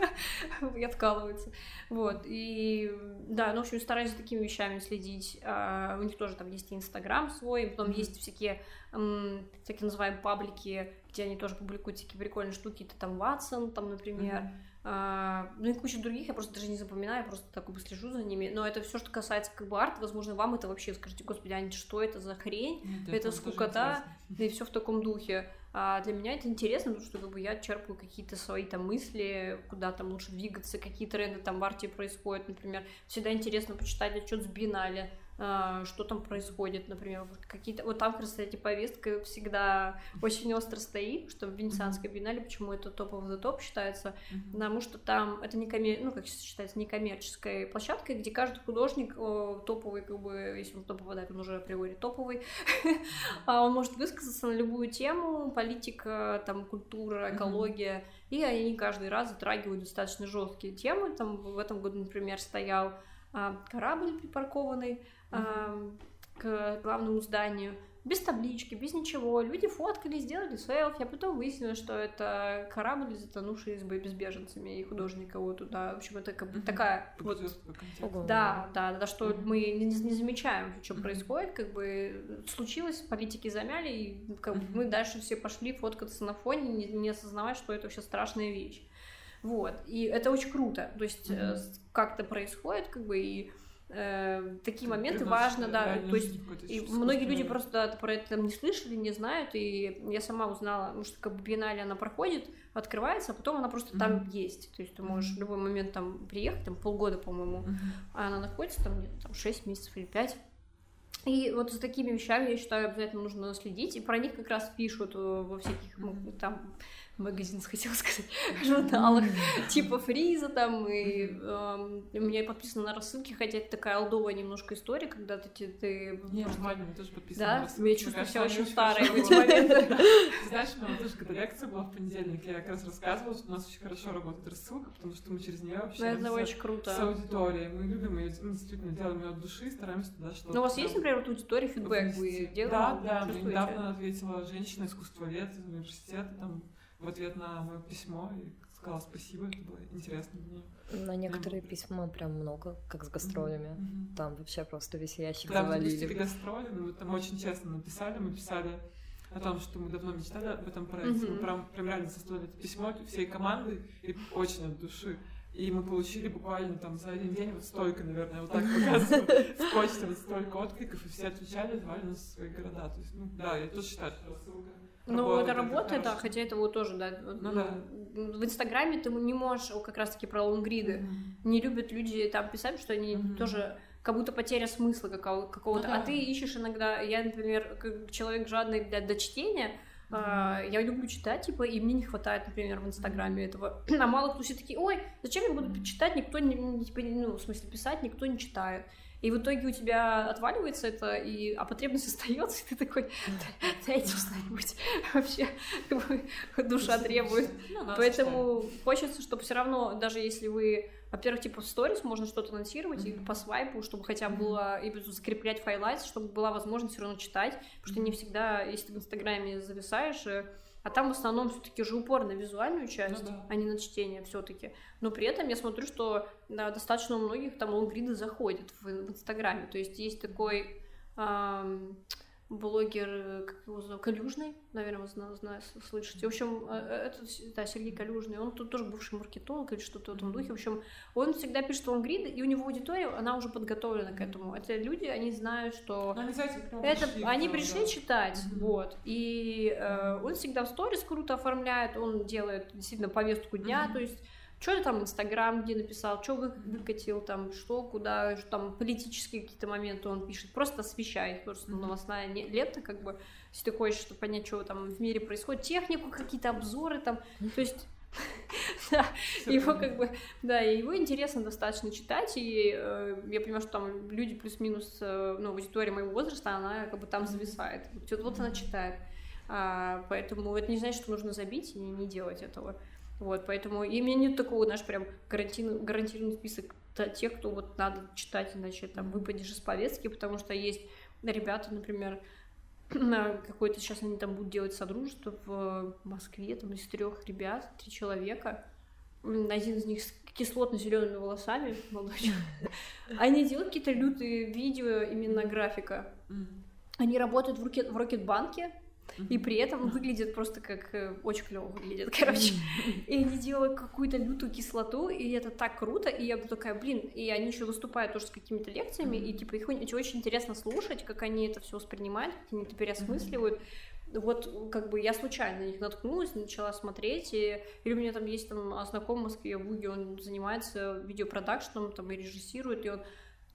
[laughs] и откалывается, вот, и да, ну, в общем, стараюсь за такими вещами следить, а, у них тоже там есть инстаграм свой, потом есть всякие, так называемые паблики, где они тоже публикуют всякие прикольные штуки, это там Ватсон, там, например, а, ну и куча других, я просто даже не запоминаю, я просто так бы слежу за ними. Но это все, что касается как бы арта, возможно, вам это вообще скажете, господи, Аня, что это за хрень? Нет, это, это скукота, да и все в таком духе. А для меня это интересно, потому что как бы, я черпаю какие-то свои там мысли, куда там лучше двигаться, какие тренды там в арте происходят, например. Всегда интересно почитать отчет с Бинале, а, что там происходит, например, какие-то... Вот там, кстати, повестка всегда очень остро стоит, что в Венецианской биеннале, почему это топовый the топ считается, mm-hmm. потому что там это не коммер... ну, как считается, некоммерческая площадка, где каждый художник топовый, как бы, если он топовый, да, он уже априори топовый, [laughs] а он может высказаться на любую тему, политика, там, культура, экология, и они каждый раз затрагивают достаточно жесткие темы, там в этом году, например, стоял а, корабль припаркованный, к главному зданию, без таблички, без ничего. Люди фоткали, сделали селфи, а потом выяснилось, что это корабль, затонувший с беженцами и художника вот туда. В общем, это как бы такая вот... Да, да, да, что мы не, не замечаем, что происходит, как бы случилось, политики замяли, и как бы мы дальше все пошли фоткаться на фоне, не, не осознавая, что это вообще страшная вещь. Вот, и это очень круто, то есть mm-hmm. как-то происходит, как бы, и э, такие моменты важно, да, то есть и многие люди просто про это не слышали, не знают, и я сама узнала, ну, что как бы биеннале она проходит, открывается, а потом она просто mm-hmm. там есть, то есть ты можешь mm-hmm. в любой момент там приехать, там полгода, по-моему, mm-hmm. а она находится там где-то там 6 месяцев или 5, и вот за такими вещами, я считаю, обязательно нужно следить. И про них как раз пишут э, во всяких mm-hmm. там магазинах, [laughs] хотела сказать, журналах, типа Фриза там, и э, у меня подписано на рассылке, хотя это такая алдовая немножко история, когда ты... ты не, просто... нормально, тоже подписано Да? Я чувствую себя очень старой в эти [laughs] моменты. Знаешь, у меня тоже когда лекция была в понедельник, я как раз рассказывала, что у нас очень хорошо работает рассылка, потому что мы через нее общаемся это очень круто. с аудиторией. Мы любим ее, мы действительно делаем ее от души, стараемся туда что-то... Но у вас есть, например, вот аудитория фидбэк, вы делаете? Да, да, мне недавно ответила женщина искусствовед из университета, там в ответ на мое письмо и сказала спасибо, это было интересно нее. На некоторые mm-hmm. письма прям много, как с гастролями. Mm-hmm. Там вообще просто весь ящик Когда завалили. запустили гастроли, мы там очень честно написали, мы писали о том, что мы давно мечтали об этом проекте. Mm-hmm. Мы прям, прям реально составили это письмо всей команды и очень от души. И мы получили буквально там за один день вот столько, наверное, вот так показываю в почте, вот столько откликов, и все отвечали, давали нас свои города. То есть, ну да, я тоже считаю, что рассылка ну, это работает, да, хотя это вот тоже, да. Ну, ну, да. В Инстаграме ты не можешь, как раз-таки про лонгриды, mm-hmm. не любят люди там писать, что они mm-hmm. тоже как будто потеря смысла какого- какого-то. Ну, да. А ты ищешь иногда, я, например, как человек жадный для до чтения, Uh, я люблю читать, типа, и мне не хватает, например, в Инстаграме mm-hmm. этого. [clears throat] А мало кто все такие, ой, зачем я буду читать, никто не, типа, ну, в смысле, писать никто не читает. И в итоге у тебя отваливается это, и, а потребность [laughs] остается, и ты такой, дайте что-нибудь. [laughs] Вообще, [laughs] душа требует. Ну, Поэтому хочется, чтобы все равно, даже если вы во-первых, типа в сторис можно что-то анонсировать mm-hmm. и по свайпу, чтобы хотя бы было и закреплять файлайт, чтобы была возможность все равно читать, потому что не всегда, если ты в Инстаграме зависаешь, э, а там в основном все-таки же упор на визуальную часть, ну, да. а не на чтение все-таки. Но при этом я смотрю, что да, достаточно у многих там лонгриды заходят в, в Инстаграме. То есть есть такой эм, блогер, э, как его зовут, Калюжный, наверное, вы зна- зна- слышите. В общем, э, э, это, да, Сергей Калюжный, он тут тоже бывший маркетолог или что-то в этом духе. В общем, он всегда пишет лонгриды, и у него аудитория, она уже подготовлена к этому. Это люди, они знают, что... Они, знаете, Это, пришли, они пришли да. читать, вот, и э, он всегда в сторис круто оформляет, он делает действительно повестку дня, то есть что ты там Инстаграм где написал, что вы выкатил, там, что, куда, что там политические какие-то моменты он пишет, просто освещает, просто Мгм. новостная не- лента, как бы, если ты хочешь чтобы понять, что там в мире происходит, технику, какие-то обзоры там, то есть, [laughs] да, его как бы, да, и его интересно достаточно читать, и э, я понимаю, что там люди плюс-минус, э, ну, аудитория моего возраста, она как бы там зависает. Вот, вот она читает. А, поэтому это не значит, что нужно забить и не делать этого. Вот, поэтому и у меня нет такого, знаешь, прям гарантированный, гарантированный список тех, кто вот надо читать, иначе там выпадешь из повестки, потому что есть ребята, например, на [clears throat] какой-то сейчас они там будут делать содружество в Москве, там из трех ребят, три человека. Один из них с кислотно-зелеными волосами, [laughs] молодой. Они делают какие-то лютые видео именно графика. Они работают в, Рокет, в Рокетбанке, и при этом выглядят просто как э, очень клево выглядят, короче. И они делают какую-то лютую кислоту, и это так круто, и я такая, блин, и они еще выступают тоже с какими-то лекциями, и типа их очень интересно слушать, как они это все воспринимают, как они это переосмысливают. Вот как бы я случайно на них наткнулась, начала смотреть, и, или у меня там есть там знакомый в Москве, он занимается видеопродакшном, там и режиссирует, и он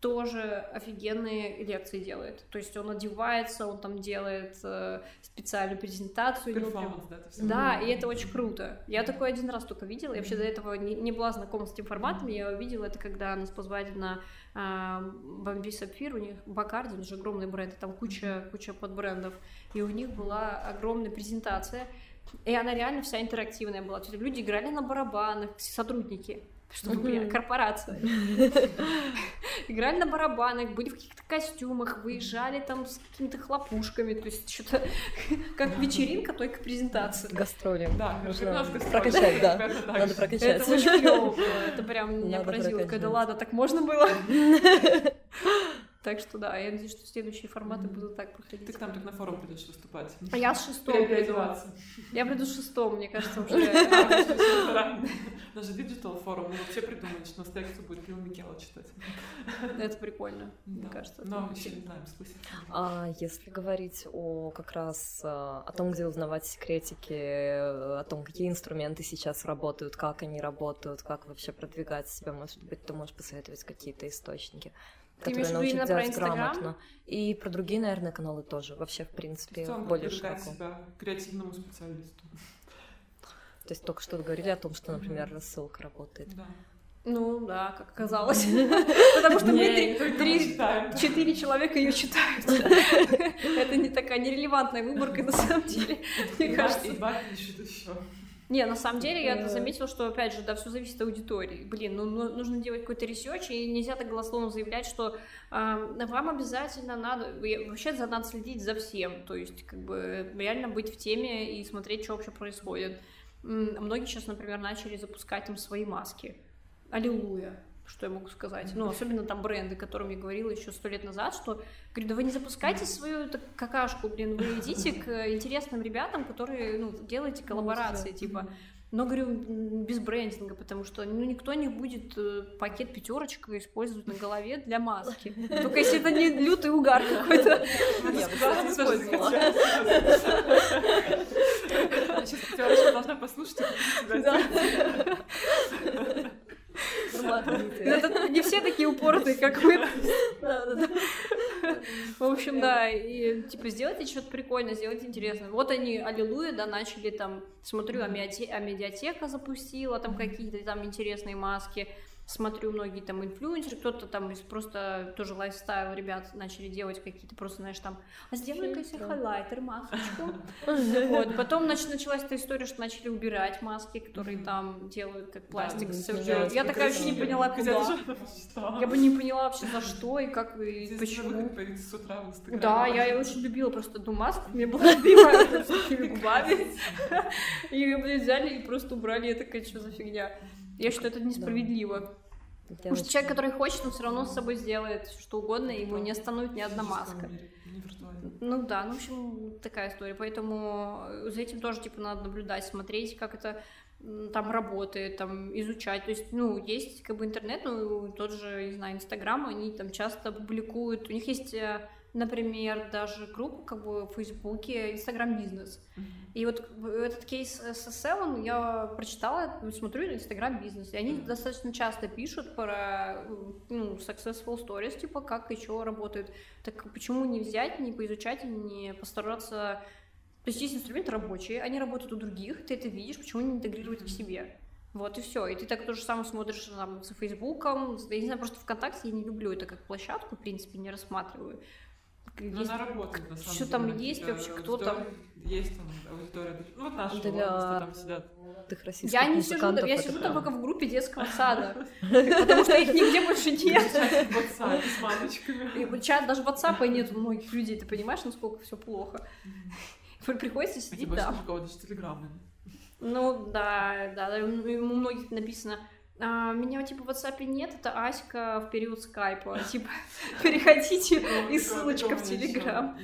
тоже офигенные лекции делает. То есть он одевается, он там делает э, специальную презентацию. у него прям- Перформанс, да, всё. да, и это очень круто. Я такой один раз только видела. Я вообще до этого не, не была знакома с этим форматом. Я видела это, когда нас позвали на а, Бомби Сапфир. У них Бакарди, он же огромный бренд, там куча, куча подбрендов. И у них была огромная презентация. И она реально вся интерактивная была. То есть люди играли на барабанах, сотрудники. Чтобы Мгм. понять, корпорация. [laughs] Играли на барабанах, были в каких-то костюмах, выезжали там с какими-то хлопушками. То есть что-то [laughs] как вечеринка, только презентация. Гастроли. Да, прокачать, да. Надо прокачать. Это очень клево. Это прям меня поразило. Когда ладно, так можно было. [laughs] Так что да, я надеюсь, что следующие форматы будут так проходить. Ты к нам так на форум придешь выступать. А я с шестом приду. Я приду с шестом, мне кажется, уже. [laughs] Даже digital форум, мы вообще придумали, что у нас лекцию будет Lil Miquela читать. Это прикольно, мне кажется. Но еще не знаем. А если говорить о как раз а, о том, где узнавать секретики, э, о том, какие инструменты сейчас работают, как они работают, как вообще продвигать себя, может быть, ты можешь посоветовать какие-то источники, которые имеешь в виду научат именно про делать Инстаграм? грамотно. И про другие, наверное, каналы тоже. Вообще, в принципе, В целом, более широко. себя креативному специалисту. То есть только что говорили о том, что, например, рассылка работает. Да. Ну да, как оказалось. [laughs] Потому что мы три- четыре человека ее читают. [laughs] Это не такая нерелевантная выборка на самом деле, мне кажется. еще. Не, на самом деле я Э. заметила, что, опять же, да, все зависит от аудитории. Блин, ну, ну, нужно делать какой-то research, и нельзя так голословно заявлять, что а, вам обязательно надо, вообще за надо следить за всем, то есть, как бы, реально быть в теме и смотреть, что вообще происходит. Многие сейчас, например, начали запускать там свои маски. Аллилуйя. Что я могу сказать? Ну, особенно там бренды, которым я говорила еще сто лет назад, что говорю, да вы не запускайте свою так, какашку, блин, вы идите к интересным ребятам, которые, ну, делаете коллаборации, типа. Но, говорю, без брендинга, потому что ну, никто не будет э, пакет пятерочка использовать на голове для маски. Только если это не лютый угар какой-то. Я бы, кстати, использовала. Сейчас пятерочка должна послушать Это не все такие упоротые, как. Да-да-да. В общем, да, и типа сделайте что-то прикольное, сделайте интересно. Вот они, аллилуйя, да, начали там, смотрю, Амедиате- Амедиатека запустила там какие-то там интересные маски. Смотрю, многие там инфлюенсеры, кто-то там из просто тоже лайфстайл ребят начали делать какие-то просто, знаешь, там, а сделай-ка себе хайлайтер, масочку. [laughs] Вот. Потом нач- началась эта история, что начали убирать маски, которые там делают как пластик. Я такая вообще не поняла, куда. Я бы не поняла вообще за что и как и почему. Да, я ее очень любила просто эту маску, мне такими губами. И ее, взяли и просто убрали, я такая, что за фигня. Я считаю, это несправедливо. Потому что человек, который хочет, он все равно с собой сделает что угодно, и ему не остановит ни одна маска. Ну да, ну в общем, такая история. Поэтому за этим тоже типа надо наблюдать, смотреть, как это там работает, там изучать. То есть, ну, есть как бы интернет, ну, тот же, не знаю, Инстаграм, они там часто публикуют. У них есть э, например, даже группу как бы в Фейсбуке Инстаграм бизнес. Mm-hmm. И вот этот кейс с SSL я прочитала, смотрю Инстаграм бизнес, и они mm-hmm. достаточно часто пишут про ну, successful stories, типа как и что работает. Так почему не взять, не поизучать, не постараться... То есть есть инструменты рабочие, они работают у других, ты это видишь, почему не интегрировать их в себе? Вот и все. И ты так то же самое смотришь там, с Фейсбуком. Я не знаю, просто ВКонтакте я не люблю это как площадку, в принципе, не рассматриваю. Ну, есть, она работает, на самом что деле. там есть вообще, кто там? Есть там аудитория. Ну, вот наши Для... там сидят. Я не сижу, я сижу там только в группе детского [laughs] сада, потому что их нигде больше нет. В с мамочками. И чат даже WhatsApp нет у многих людей, ты понимаешь, насколько все плохо? Приходится сидеть там. у кого-то телеграммы. Ну да, да, у многих написано а, меня типа в WhatsApp нет, это Аська в период скайпа. [laughs] Типа, переходите и ссылочка в Телеграм.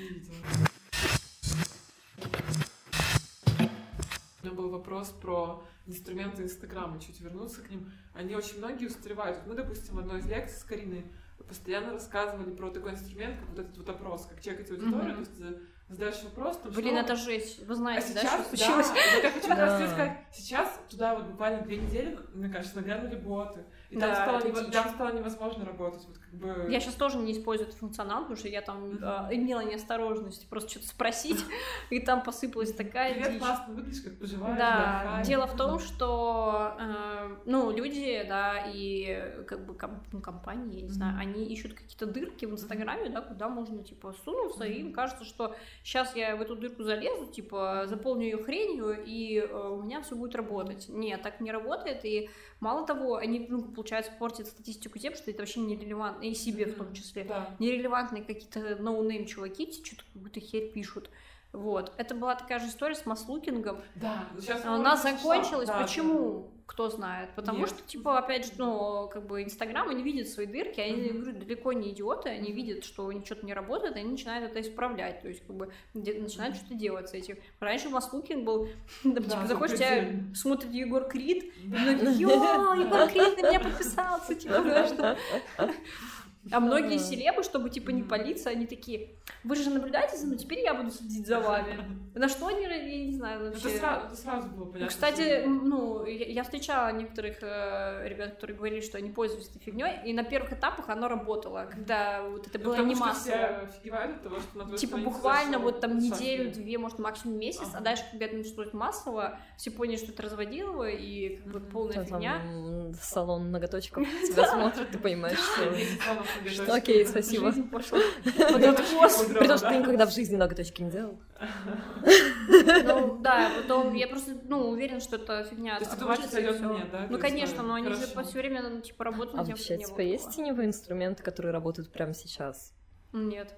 У меня был вопрос про инструменты Инстаграма, чуть вернуться к ним. Они очень многие устаревают. Мы, допустим, в одной из лекций с Кариной постоянно рассказывали про такой инструмент, как вот этот вот опрос, как чекать аудиторию, mm-hmm. то есть задаешь вопрос, там, Блин, что... это жесть. Вы знаете, а сейчас, да, что случилось? Да, я хочу да. сказать, сейчас туда вот буквально две недели, мне кажется, нагрянули боты. И там, да, стало, нево... там стало невозможно работать. Вот как бы... Я сейчас тоже не использую этот функционал, потому что я там mm-hmm. э, имела неосторожность просто что-то спросить, [laughs] и там посыпалась такая Привет, дичь. классно выглядишь, как поживаешь. Да, дело в том, что, э, ну, люди, да, и как бы ком- ну, компании, я не знаю, они ищут какие-то дырки в Инстаграме, да, куда можно, типа, сунуться, и им кажется, что сейчас я в эту дырку залезу, типа, заполню ее хренью, и э, у меня все будет работать. Нет, так не работает, и мало того, они, ну, получается, портит статистику тем, что это вообще нерелевантно, и себе в том числе. Да. Нерелевантные какие-то no-name чуваки что-то какую-то херь пишут. Вот. Это была такая же история с маслукингом. Да, сейчас Она закончилась. Да, Почему? кто знает. Потому Нет. что, типа, опять же, ну, как бы Инстаграм, они видят свои дырки, они, mm-hmm. говорю, далеко не идиоты, они видят, что что-то не работает, они начинают это исправлять, то есть, как бы, начинают mm-hmm. что-то делать с этим. Раньше Маслукин был, [laughs] да, типа, заходишь, тебя смотрит Егор Крид, и многие, Егор Крид на меня подписался, типа, что... А многие селебы, чтобы типа не палиться, они такие, вы же наблюдаете за мной, теперь я буду следить за вами. [laughs] На что они, я не знаю вообще. Это сразу, это сразу было понятно. Кстати, ну, я, я встречала некоторых э, ребят, которые говорили, что они пользуются этой фигней, и на первых этапах оно работало, когда вот это ну, было не массово. того, что на Типа буквально вот там неделю, две, может, максимум месяц, ага. а дальше, когда это началось массово, все поняли, что это разводило, и как бы полная фигня. Салон ноготочков [laughs] тебя смотрит, ты понимаешь, что... Что, окей, спасибо. Потому что ты никогда в жизни ноготочки не делал. Ну, да, потом я просто, ну, уверен, что это фигня. То есть ты думаешь, что сойдет мне, да? Ну, конечно, но они же все время, ну, типа, работают А вообще, тебя есть теневые инструменты, которые работают прямо сейчас? Нет.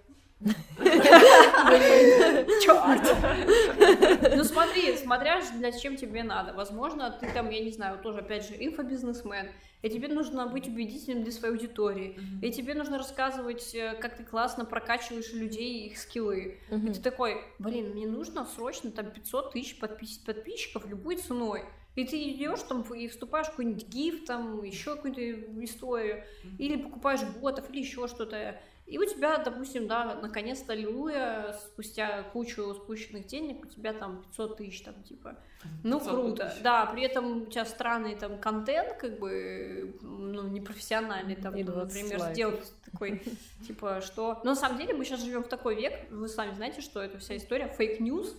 Черт! Ну смотри, смотря для чем тебе надо. Возможно, ты там, я не знаю, тоже, опять же, инфобизнесмен, и тебе нужно быть убедительным для своей аудитории, mm-hmm. и тебе нужно рассказывать, э, как ты классно прокачиваешь людей, их скиллы. Mm-hmm. И ты такой, блин, мне нужно срочно там 500 тысяч подпис- подписчиков любой ценой. И ты идешь там и вступаешь в какой-нибудь give, там еще какую-то историю, mm-hmm. или покупаешь ботов, или еще что-то. И у тебя, допустим, да, наконец-то аллилуйя, спустя кучу спущенных денег, у тебя там 500 тысяч, там, типа, ну, круто. Тысяч. Да, при этом у тебя странный там контент, как бы, ну, непрофессиональный, там, ну, например, сделать такой, [laughs] типа, что... Но на самом деле мы сейчас живем в такой век, вы сами знаете, что это вся история, fake news.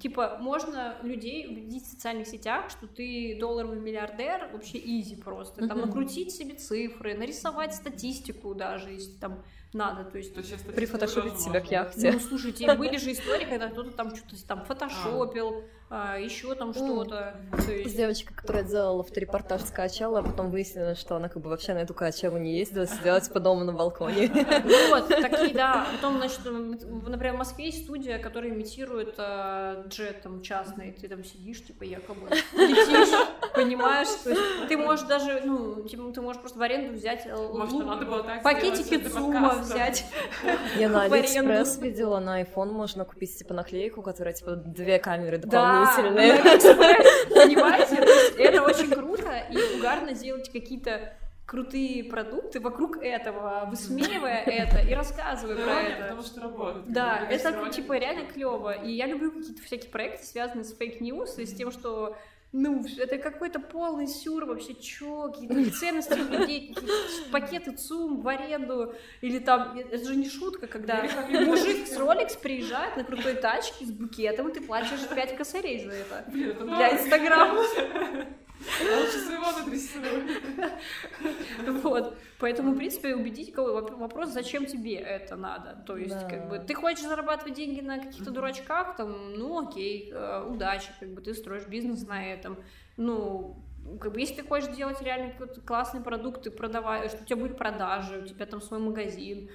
Типа, можно людей убедить в социальных сетях, что ты долларовый миллиардер, вообще изи просто. Там, накрутить себе цифры, нарисовать статистику даже, если там надо, то есть... То прифотошопить себя к яхте. Ну, слушайте, были же истории, когда кто-то там что-то там фотошопил, а. еще там что-то. Есть... Девочка, которая делала фоторепортаж с Качелло, а потом выяснилось, что она как бы вообще на эту Качеллу не ездила, сидела по дому на балконе. Вот, [laughs] такие, да. Потом, значит, например, в Москве есть студия, которая имитирует э, джет там частный, ты там сидишь, типа, якобы летишь, Понимаешь? Ты можешь даже, ну, типа, ты можешь просто в аренду взять э, Может, лук, надо было так пакетики ЦУМа да. взять. Я на. [laughs] Алиэкспресс видела, на iPhone можно купить, типа, наклейку, которая, типа, две камеры Да, дополнительные. на Алиэкспресс, понимаете? Это очень круто и угарно делать какие-то крутые продукты вокруг этого, высмеивая это и рассказывая про это. потому что работает. Да, это типа реально клево. И я люблю какие-то всякие проекты, связанные с fake news и с тем, что ну, это какой-то полный сюр вообще, чё, какие-то ценности людей, какие-то пакеты ЦУМ в аренду, или там, это же не шутка, когда мужик с Rolex приезжает на крутой тачке с букетом, и ты платишь 5 косарей за это. Блин, это Для. Инстаграма. [laughs] Лучше своего надрисую. Вот. Поэтому, в принципе, убедить кого воп- вопрос, зачем тебе это надо. То есть, как бы, ты хочешь зарабатывать деньги на каких-то дурачках, там, ну, окей, э, удачи, как бы, ты строишь бизнес на этом. Ну, как бы, если ты хочешь делать реально какой-то классный продукт, ты продаваешь, что у тебя будет продажи, у тебя там свой магазин,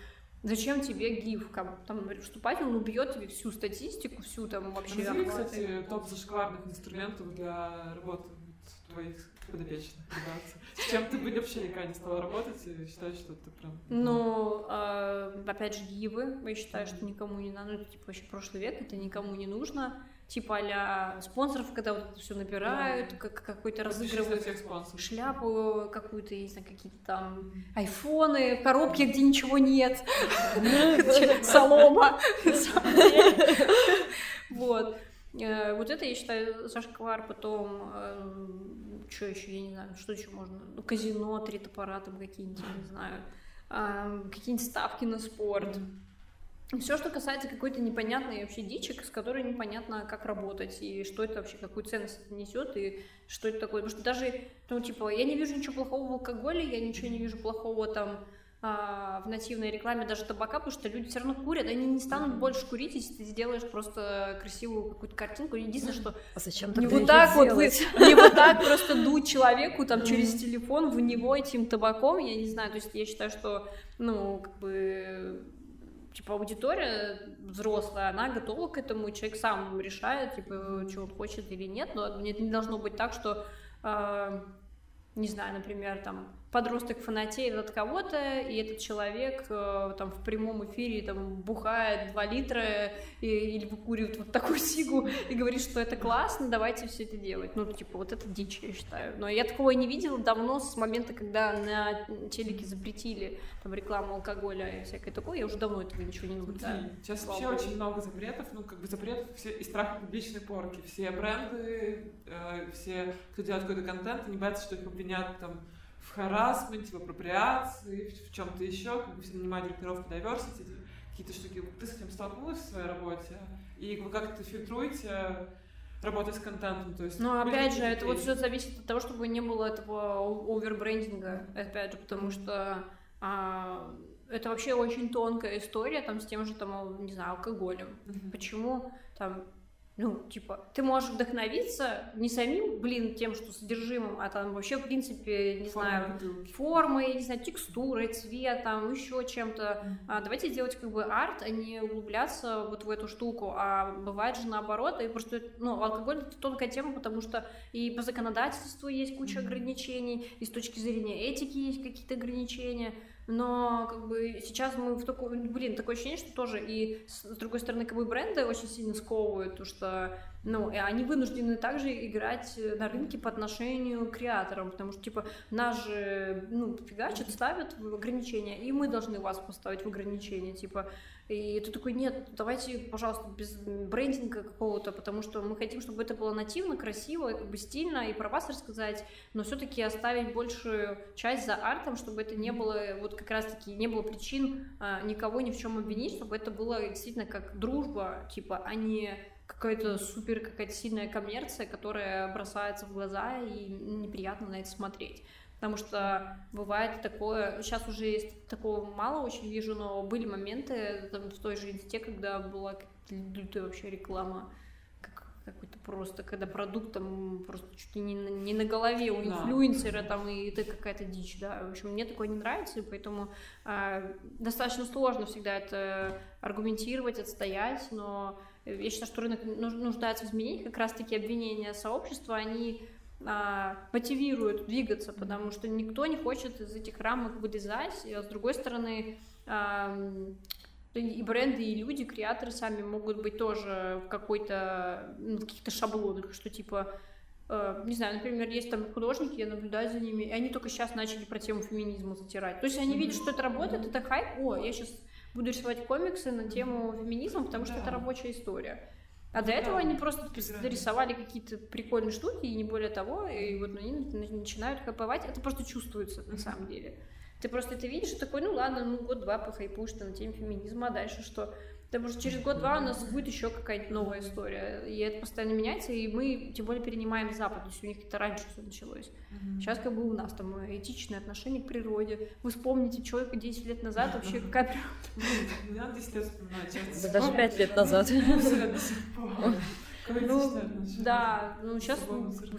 Зачем тебе гифка? Там вступать, он убьет тебе всю статистику, всю там вообще Назови, кстати, топ зашкварных инструментов для работы твоих подопечных. [laughs] ребят. С чем ты бы вообще никогда не стала работать и считаешь, что ты прям... Ну, э, опять же, гивы, я считаю, что никому не надо, ну, это, типа, вообще прошлый век, это никому не нужно. Типа а спонсоров, когда вот это все набирают, как какой-то разыгрывают шляпу какую-то, я не знаю, какие-то там айфоны, коробки, где ничего нет, [laughs] солома. [laughs] Вот. Э, Вот это, я считаю, зашквар. Потом, что еще, я не знаю, что еще можно? Ну, казино, три топора там какие-нибудь, не знаю. А, Какие-нибудь ставки на спорт. Все, что касается какой-то непонятной вообще дичи, с которой непонятно, как работать, и что это вообще, какую ценность это несет, и что это такое. Потому что даже, ну, типа, я не вижу ничего плохого в алкоголе, я ничего не вижу плохого там в нативной рекламе даже табака, потому что люди все равно курят, они не станут больше курить, если ты сделаешь просто красивую какую-то картинку. Единственное, что А зачем не вот так вот, вы- не вот так просто дуть человеку там через телефон в него этим табаком, я не знаю, то есть я считаю, что, ну, как бы, типа, аудитория взрослая, она готова к этому, человек сам решает, типа, что он хочет или нет, но это не должно быть так, что, э, не знаю, например, там, подросток фанатеет от кого-то, и этот человек э, там в прямом эфире там бухает 2 литра и- или выкуривает вот такую сигу и говорит, что это классно, давайте все это делать. Ну, типа, вот это дичь, я считаю. Но я такого не видела давно, с момента, когда на телеке запретили там рекламу алкоголя и всякое такое. Я уже давно этого ничего не наблюдаю. Сейчас Слава вообще богу. очень много запретов, ну, как бы запретов все, и страха публичной порки. Все бренды, э, все, кто делает какой-то контент, они боятся, что их обвинят там харасменте, в апроприации, в, чем-то еще, как бы все нанимают по diversity, какие-то штуки. Ты с этим столкнулась в своей работе? И вы как-то фильтруете работать с контентом? То есть, Но были опять же, это вот все зависит от того, чтобы не было этого овербрендинга, опять же, потому что а, это вообще очень тонкая история там с тем же там, не знаю, алкоголем. Мгм. Почему там, ну, типа, ты можешь вдохновиться не самим, блин, тем, что содержимым, а там вообще, в принципе, не знаю, бутылки. формой, не знаю, текстурой, цветом, еще чем-то. А, давайте делать как бы арт, а не углубляться вот в эту штуку. А бывает же наоборот, и просто, ну, алкоголь это тонкая тема, потому что и по законодательству есть куча ограничений, и с точки зрения этики есть какие-то ограничения. Но как бы сейчас мы в такой, блин, такое ощущение, что тоже и с, другой стороны, как бы бренды очень сильно сковывают, потому что, ну, и они вынуждены также играть на рынке по отношению к креаторам, потому что, типа, нас же, ну, фигачат, ставят в ограничения, и мы должны вас поставить в ограничения, типа, и ты такой, нет, давайте, пожалуйста, без брендинга какого-то, потому что мы хотим, чтобы это было нативно, красиво, как бы стильно, и про вас рассказать, но все-таки оставить большую часть за артом, чтобы это не было, вот как раз-таки, не было причин а, никого ни в чем обвинить, чтобы это было действительно как дружба, типа, а не какая-то супер, какая-то сильная коммерция, которая бросается в глаза и неприятно на это смотреть. Потому что бывает такое, сейчас уже есть такого мало очень вижу, но были моменты там, в той же инсте, когда была лютая вообще реклама, как- какой-то просто, когда продукт там просто чуть ли не на, не на голове у Да. инфлюенсера там, и это какая-то дичь, да. В общем, мне такое не нравится, и поэтому а, достаточно сложно всегда это аргументировать, отстоять, но я считаю, что рынок нуж- нуждается в изменениях, как раз-таки обвинения сообщества, они а, мотивирует двигаться, потому что никто не хочет из этих рамок вылезать, а с другой стороны, а, и бренды, и люди, креаторы сами могут быть тоже в какой-то, ну, каких-то шаблонах, что типа э, не знаю, например, есть там художники, я наблюдаю за ними, и они только сейчас начали про тему феминизма затирать. То есть они видят, что это работает, это хайп, о, я сейчас буду рисовать комиксы на тему феминизма, потому что это рабочая история. А до этого они просто рисовали какие-то прикольные штуки, и не более того, и вот они начинают хайповать. Это просто чувствуется на самом деле. Ты просто это видишь и такой, ну ладно, ну год-два похайпуешь ты на теме феминизма, а дальше что? Потому что через год-два у нас будет еще какая-то новая история. И это постоянно меняется, и мы тем более перенимаем Запад. То есть у них это раньше все началось. Mm-hmm. Сейчас как бы у нас там этичное отношение к природе. Вы вспомните человека 10 лет назад, вообще какая природа. Не надо 10 лет вспоминать. Да даже 5 лет назад. Ну, да, ну сейчас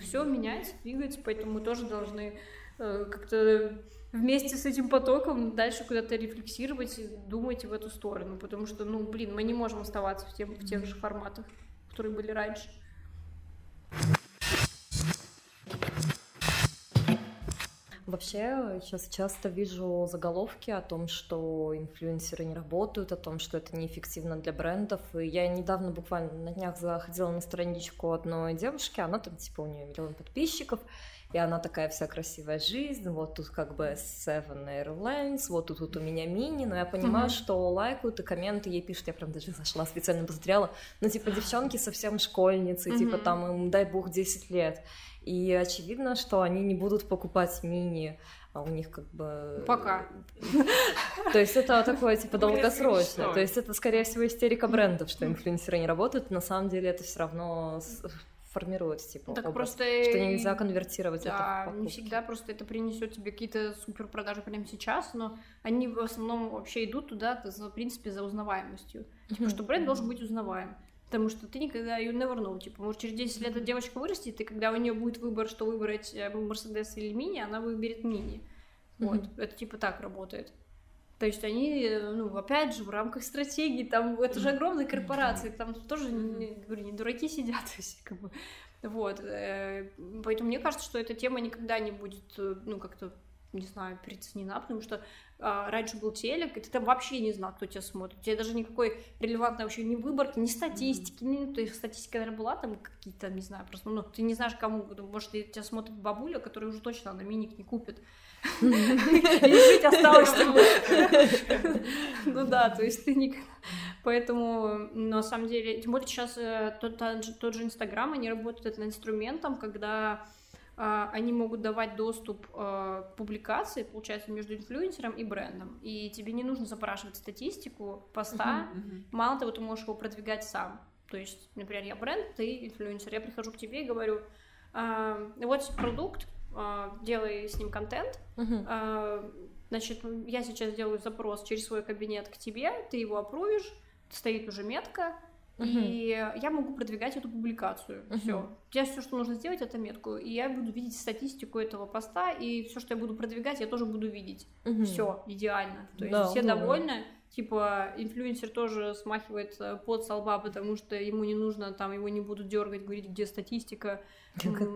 все меняется, двигается, поэтому мы тоже должны э, как-то вместе с этим потоком дальше куда-то рефлексировать и думать в эту сторону, потому что, ну, блин, мы не можем оставаться в, тем, в тех же форматах, которые были раньше. Вообще, сейчас часто вижу заголовки о том, что инфлюенсеры не работают, о том, что это неэффективно для брендов. И я недавно буквально на днях заходила на страничку одной девушки, она там, типа, у нее миллион подписчиков, и она такая вся красивая жизнь, вот тут как бы Seven Airlines, вот тут, тут у меня мини, но я понимаю, mm-hmm. что лайкают и комменты ей пишут, я прям даже зашла, специально посмотрела, ну типа девчонки совсем школьницы, mm-hmm. типа там им дай бог 10 лет, и очевидно, что они не будут покупать мини, а у них как бы... Пока. [laughs] То есть это такое, типа, долгосрочное. То есть это, скорее всего, истерика брендов, что инфлюенсеры не работают. На самом деле это все равно формируется, типа, так образ, просто что нельзя конвертировать да, это в не всегда просто это принесет тебе какие-то супер продажи прямо сейчас, но они в основном вообще идут туда, за, в принципе, за узнаваемостью. Типа, что бренд должен быть узнаваем. Потому что ты никогда you never know. Типа, может, через 10 лет эта девочка вырастет, и когда у нее будет выбор, что выбрать э, Мерседес или Мини, она выберет Мини. Вот, mm-hmm. это типа так работает. То есть они, ну, опять же, в рамках стратегии, там, это же огромные корпорации, там тоже, не, говорю, не дураки сидят, [laughs] есть, как бы, вот, э, поэтому мне кажется, что эта тема никогда не будет, э, ну, как-то, не знаю, переоценена, потому что раньше был телек, и ты там вообще не знал, кто тебя смотрит. У тебя даже никакой релевантной вообще ни выборки, ни статистики, ни, то есть статистика, наверное, была там какие-то, не знаю, просто, ну, ты не знаешь, кому, может, тебя смотрит бабуля, которая уже точно на миник не купит. И жить осталось Ну да, то есть ты никогда... Поэтому, на самом деле, тем более сейчас э, тот, же Инстаграм, они работают над инструментом, когда а, они могут давать доступ а, к публикации, получается, между инфлюенсером и брендом. И тебе не нужно запрашивать статистику поста. Uh-huh, uh-huh. Мало того, ты можешь его продвигать сам. То есть, например, я бренд, ты инфлюенсер. Я прихожу к тебе и говорю, а, вот продукт, делай с ним контент. Uh-huh. Значит, я сейчас делаю запрос через свой кабинет к тебе, ты его опровишь, стоит уже метка, Uh-huh. И я могу продвигать эту публикацию. Uh-huh. Все. Я все, что нужно сделать, это метку. И я буду видеть статистику этого поста, и все, что я буду продвигать, я тоже буду видеть. Uh-huh. Все, идеально. То есть да, все да. довольны. Типа, инфлюенсер тоже смахивает э, под со лба, потому что ему не нужно, там, его не будут дергать, говорить, где статистика.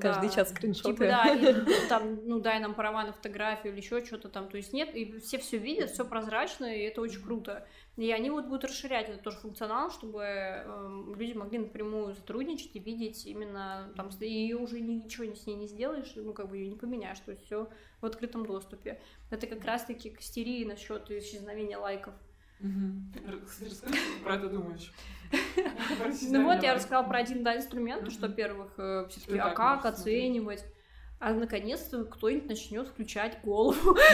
Каждый да. час скриншоты. Типа, да, и, [laughs] там, ну, дай нам права на фотографию или еще что-то там. То есть нет, и все все видят, все прозрачно, и это очень круто. И они вот будут расширять этот тоже функционал, чтобы э, люди могли напрямую сотрудничать и видеть именно там, и уже ничего с ней не сделаешь, ну, как бы ее не поменяешь, то есть все в открытом доступе. Это как раз-таки к истерии насчет исчезновения лайков. Расскажи, про это думаешь. [laughs] Ну вот, я рассказала про один, да, инструмент, что, во-первых, э, все-таки, а как оценивать? а наконец-то кто-нибудь начнет включать голову. [laughs]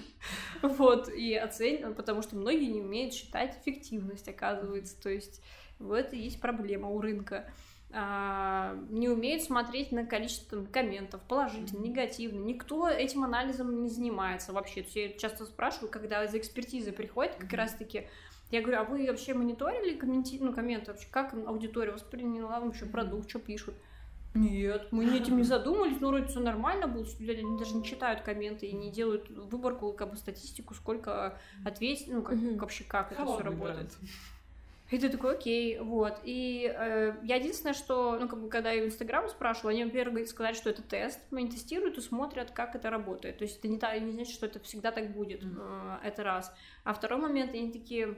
[laughs] [laughs] Вот, и оценивать, потому что многие не умеют считать эффективность, оказывается. То есть вот и есть проблема у рынка. А, не умеют смотреть на количество комментов, положительно, негативно. Никто этим анализом не занимается вообще. То есть я часто спрашиваю, когда из экспертизы приходит, как раз-таки я говорю, а вы вообще мониторили комменти... ну, комменты вообще, как аудитория восприняла вообще продукт, что пишут? Нет, мы этим не [laughs] задумались, ну, вроде все нормально было, люди они даже не читают комменты и не делают выборку, как бы статистику, сколько ответить, ну, как, вообще как это все работает. И ты такой, окей, вот. И э, я единственное, что, ну, как бы, когда я в Инстаграм спрашивала, они, во-первых, сказали, что это тест, они тестируют и смотрят, как это работает. То есть это не, та, не значит, что это всегда так будет, mm. э, это раз. А второй момент, они такие,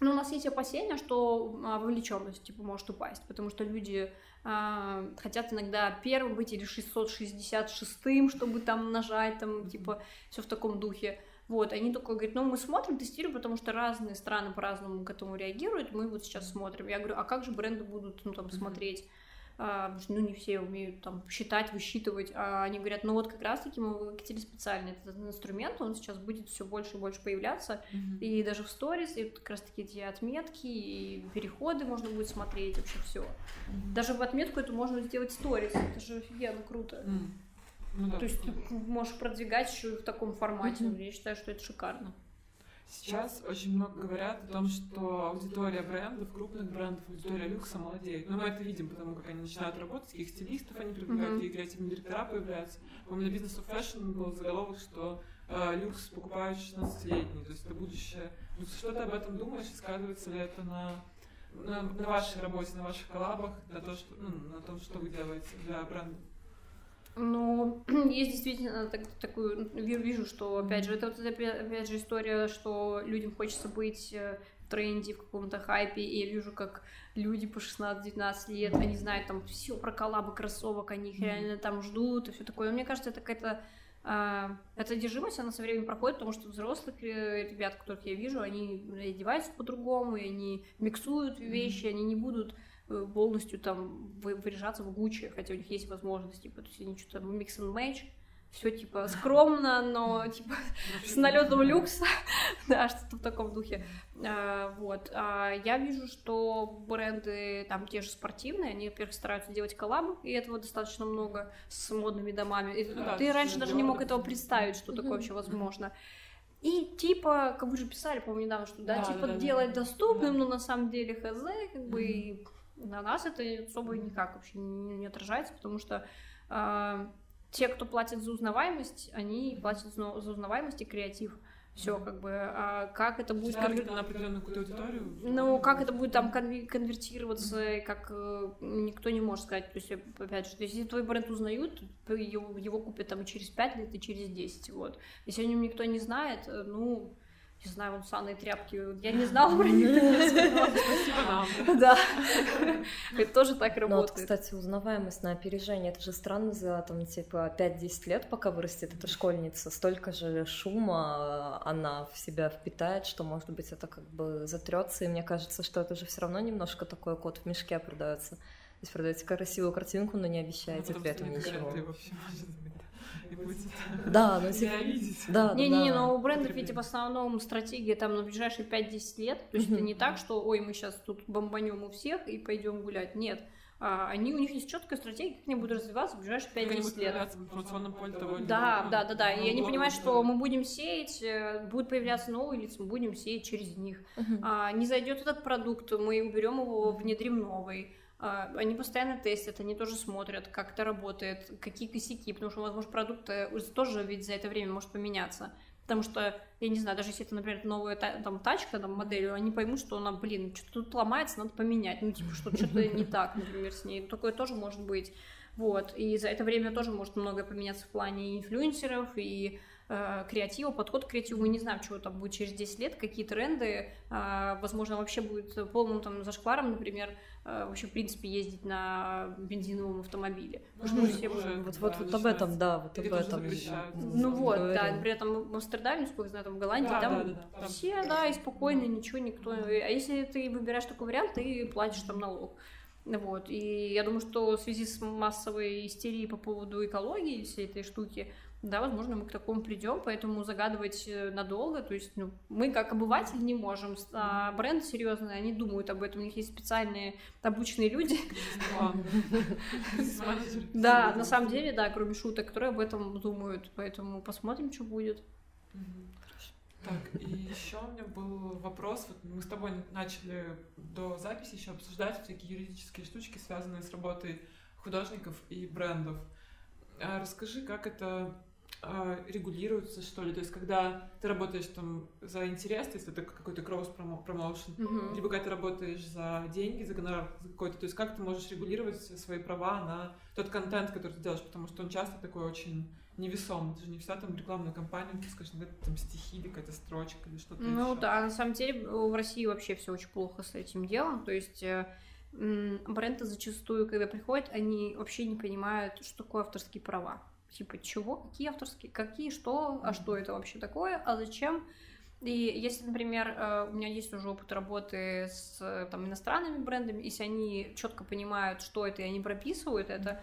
ну, у нас есть опасения, что а, вовлеченность, типа, может упасть, потому что люди хотят иногда первым быть или 666-м, чтобы там нажать, там, типа, все в таком духе. Вот, они такой говорят, ну, мы смотрим, тестируем, потому что разные страны по-разному к этому реагируют, мы вот сейчас смотрим. Я говорю, а как же бренды будут, ну, там, смотреть? А, ну, не все умеют там считать, высчитывать, а они говорят, ну, вот как раз-таки мы выкатили специальный этот инструмент, он сейчас будет все больше и больше появляться, mm-hmm. и даже в сторис, и как раз-таки эти отметки, и переходы можно будет смотреть, вообще все. Mm-hmm. Даже в отметку это можно сделать сторис, это же офигенно круто. Mm-hmm. Ну, да. То есть ты можешь продвигать еще в таком формате. Mm-hmm. Я считаю, что это шикарно. Сейчас очень много говорят о том, что аудитория брендов, крупных брендов, аудитория люкса молодеет. Но мы это видим, потому как они начинают работать, каких стилистов они привлекают, какие mm-hmm. креативные директора появляются. По-моему, на бизнес of Fashion был заголовок, что э, люкс покупают 16-летний, то есть это будущее. Ну, что ты об этом думаешь, и сказывается ли это на, на, на вашей работе, на ваших коллабах, на, то, что, ну, на том, что вы делаете для брендов? Ну, [clears throat] есть действительно так, такую, вижу, что, опять же, это вот опять же история, что людям хочется быть э, в тренде, в каком-то хайпе, и я вижу, как люди по 16-19 лет, они знают там все про коллабы кроссовок, они их реально там ждут и все такое. Но мне кажется, это какая-то а, эта одержимость, она со временем проходит, потому что взрослых э, ребят, которых я вижу, они одеваются по-другому, и они миксуют вещи, они не будут полностью там выряжаться в Гуччи, хотя у них есть возможность, типа, то есть они что-то микс and match, все типа скромно, но типа с налетом люкса, [laughs] да, что-то в таком духе. А, вот. А я вижу, что бренды там те же спортивные, они, во-первых, стараются делать коллабы, и этого достаточно много с модными домами. И ты раньше даже не мог этого представить, что такое вообще возможно. И типа, как вы же писали, по-моему, недавно, что да, да типа да, делать да, доступным, да. но на самом деле хз, как бы mm-hmm на нас это особо никак вообще не, не отражается, потому что э, те, кто платит за узнаваемость, они платят за узнаваемость и креатив. Все, как бы, а как это будет... Конвер... на определенную какую-то аудиторию? Ну, как это будет там конвертироваться, mm-hmm. как э, никто не может сказать. То есть, опять же, если твой бренд узнают, его, его купят там через 5 лет и через 10, вот. Если о нем никто не знает, э, ну, не знаю, вон санные тряпки, я не знала про них. [laughs] Да. Это тоже так ну работает. вот, кстати, узнаваемость на опережение, это же странно за, там, типа, 5-10 лет, пока вырастет эта школьница, столько же шума она в себя впитает, что, может быть, это как бы затрется, и мне кажется, что это же все равно немножко такой кот в мешке продается. То есть продаете красивую картинку, но не обещаете ну, при этом ничего. Да, ну [laughs] типа... Да, Не-не-не, но у брендов ведь в основном стратегия там на ближайшие 5-10 лет. То есть это не так, что ой, мы сейчас тут бомбанем у всех и пойдем гулять. Нет. А, они, у них есть четкая стратегия, как они будут развиваться в ближайшие 5-10 лет. Да, да, да, да. И они понимают, что мы будем сеять, э, будут появляться новые лица, мы будем сеять через них. А, не зайдет этот продукт, мы уберем его, внедрим новый. А, они постоянно тестят, они тоже смотрят, как это работает, какие косяки, потому что, возможно, продукт тоже ведь за это время может поменяться. Потому что, я не знаю, даже если это, например, новая там, тачка, там, модель, они поймут, что она, блин, что-то тут ломается, надо поменять. Ну, типа, что что-то не так, например, с ней. Такое тоже может быть. Вот. И за это время тоже может многое поменяться в плане инфлюенсеров и э, креатива, подход к креативу. Мы не знаем, чего там будет через 10 лет, какие тренды. Э, возможно, вообще будет полным там зашкваром, например, Э, вообще, в принципе, ездить на бензиновом автомобиле. Ну, все уже, вот, вот, вот об этом, да, вот об этом. Ну вот, да, при этом в Амстердаме, сколько знаю, там в Голландии, да, там да, да, все, да, и спокойно, ничего, никто. А если ты выбираешь такой вариант, ты платишь там налог. Вот. И я думаю, что в связи с массовой истерией по поводу экологии всей этой штуки, да, возможно, мы к такому придем, поэтому загадывать э, надолго, то есть ну, мы как обыватели не можем, а бренды серьезные, они думают об этом, у них есть специальные обученные люди. [laughs] Да, на самом деле, да, кроме шуток, которые об этом думают, поэтому посмотрим, что будет. Так, и еще у меня был вопрос. Вот мы с тобой начали до записи еще обсуждать всякие юридические штучки, связанные с работой художников и брендов. А расскажи, как это э, регулируется, что ли? То есть, когда ты работаешь там за интерес, то есть это какой-то кросс-промоушен, mm-hmm. либо когда ты работаешь за деньги, за гонорар за какой-то, то есть как ты можешь регулировать свои права на тот контент, который ты делаешь, потому что он часто такой очень невесомый, это же не вся там рекламная кампания, ты скажешь, ну, там стихи или какая-то строчка или что-то Ну еще. да, на самом деле в России вообще все очень плохо с этим делом, то есть э, бренды зачастую, когда приходят, они вообще не понимают, что такое авторские права типа, чего, какие авторские, какие, что, а что это вообще такое, а зачем. И если, например, э, у меня есть уже опыт работы с там, иностранными брендами, если они четко понимают, что это, и они прописывают это, а,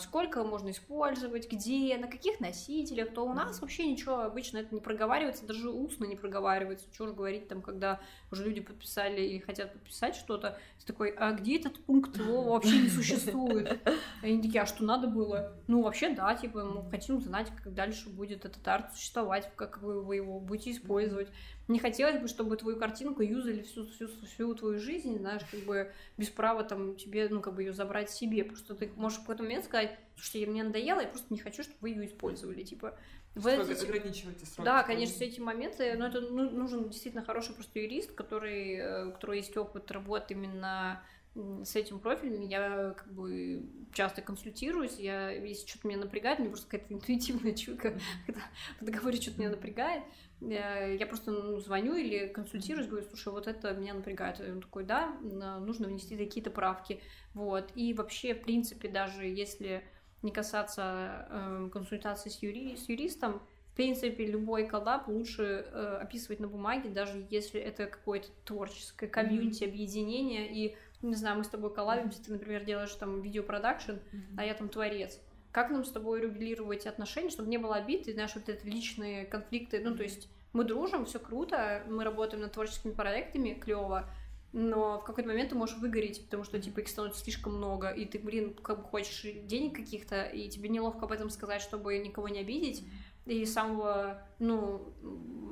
сколько можно использовать, где, на каких носителях, то у нас вообще ничего обычно это не проговаривается, даже устно не проговаривается. Чего же говорить там, когда уже люди подписали и хотят подписать что-то, ты такой, а где этот пункт его вообще не существует? И они такие, а что надо было? Ну, вообще, да, типа, мы хотим знать, как дальше будет этот арт существовать, как вы его будете использовать. Не хотелось бы, чтобы твою картинку юзали всю, всю, всю твою жизнь, знаешь, как бы без права там тебе, ну, как бы ее забрать себе, потому что ты можешь в какой-то момент сказать, слушайте, мне надоело, я просто не хочу, чтобы вы ее использовали, типа. В эти... ограничивайте сроки. Да, конечно, все эти моменты, но это ну, нужен действительно хороший просто юрист, который, э, у которого есть опыт работы именно с этим профилем я как бы часто консультируюсь, я, если что-то меня напрягает, мне просто какая-то [laughs] интуитивная чуйка, когда в договоре что-то меня напрягает, я просто ну, звоню или консультируюсь, говорю, слушай, вот это меня напрягает. И он такой, да, нужно внести какие-то правки. Вот. И вообще, в принципе, даже если не касаться э, консультации с, юри с юристом, в принципе, любой коллаб лучше э, описывать на бумаге, даже если это какое-то творческое комьюнити, объединение, и, не знаю, мы с тобой коллабимся, ты, например, делаешь там видеопродакшн, mm-hmm. а я там творец. Как нам с тобой регулировать отношения, чтобы не было обид и, знаешь, вот это личные конфликты, ну, то есть мы дружим, все круто, мы работаем над творческими проектами, клево, но в какой-то момент ты можешь выгореть, потому что, типа, их становится слишком много, и ты, блин, как бы хочешь денег каких-то, и тебе неловко об этом сказать, чтобы никого не обидеть, и самого, ну,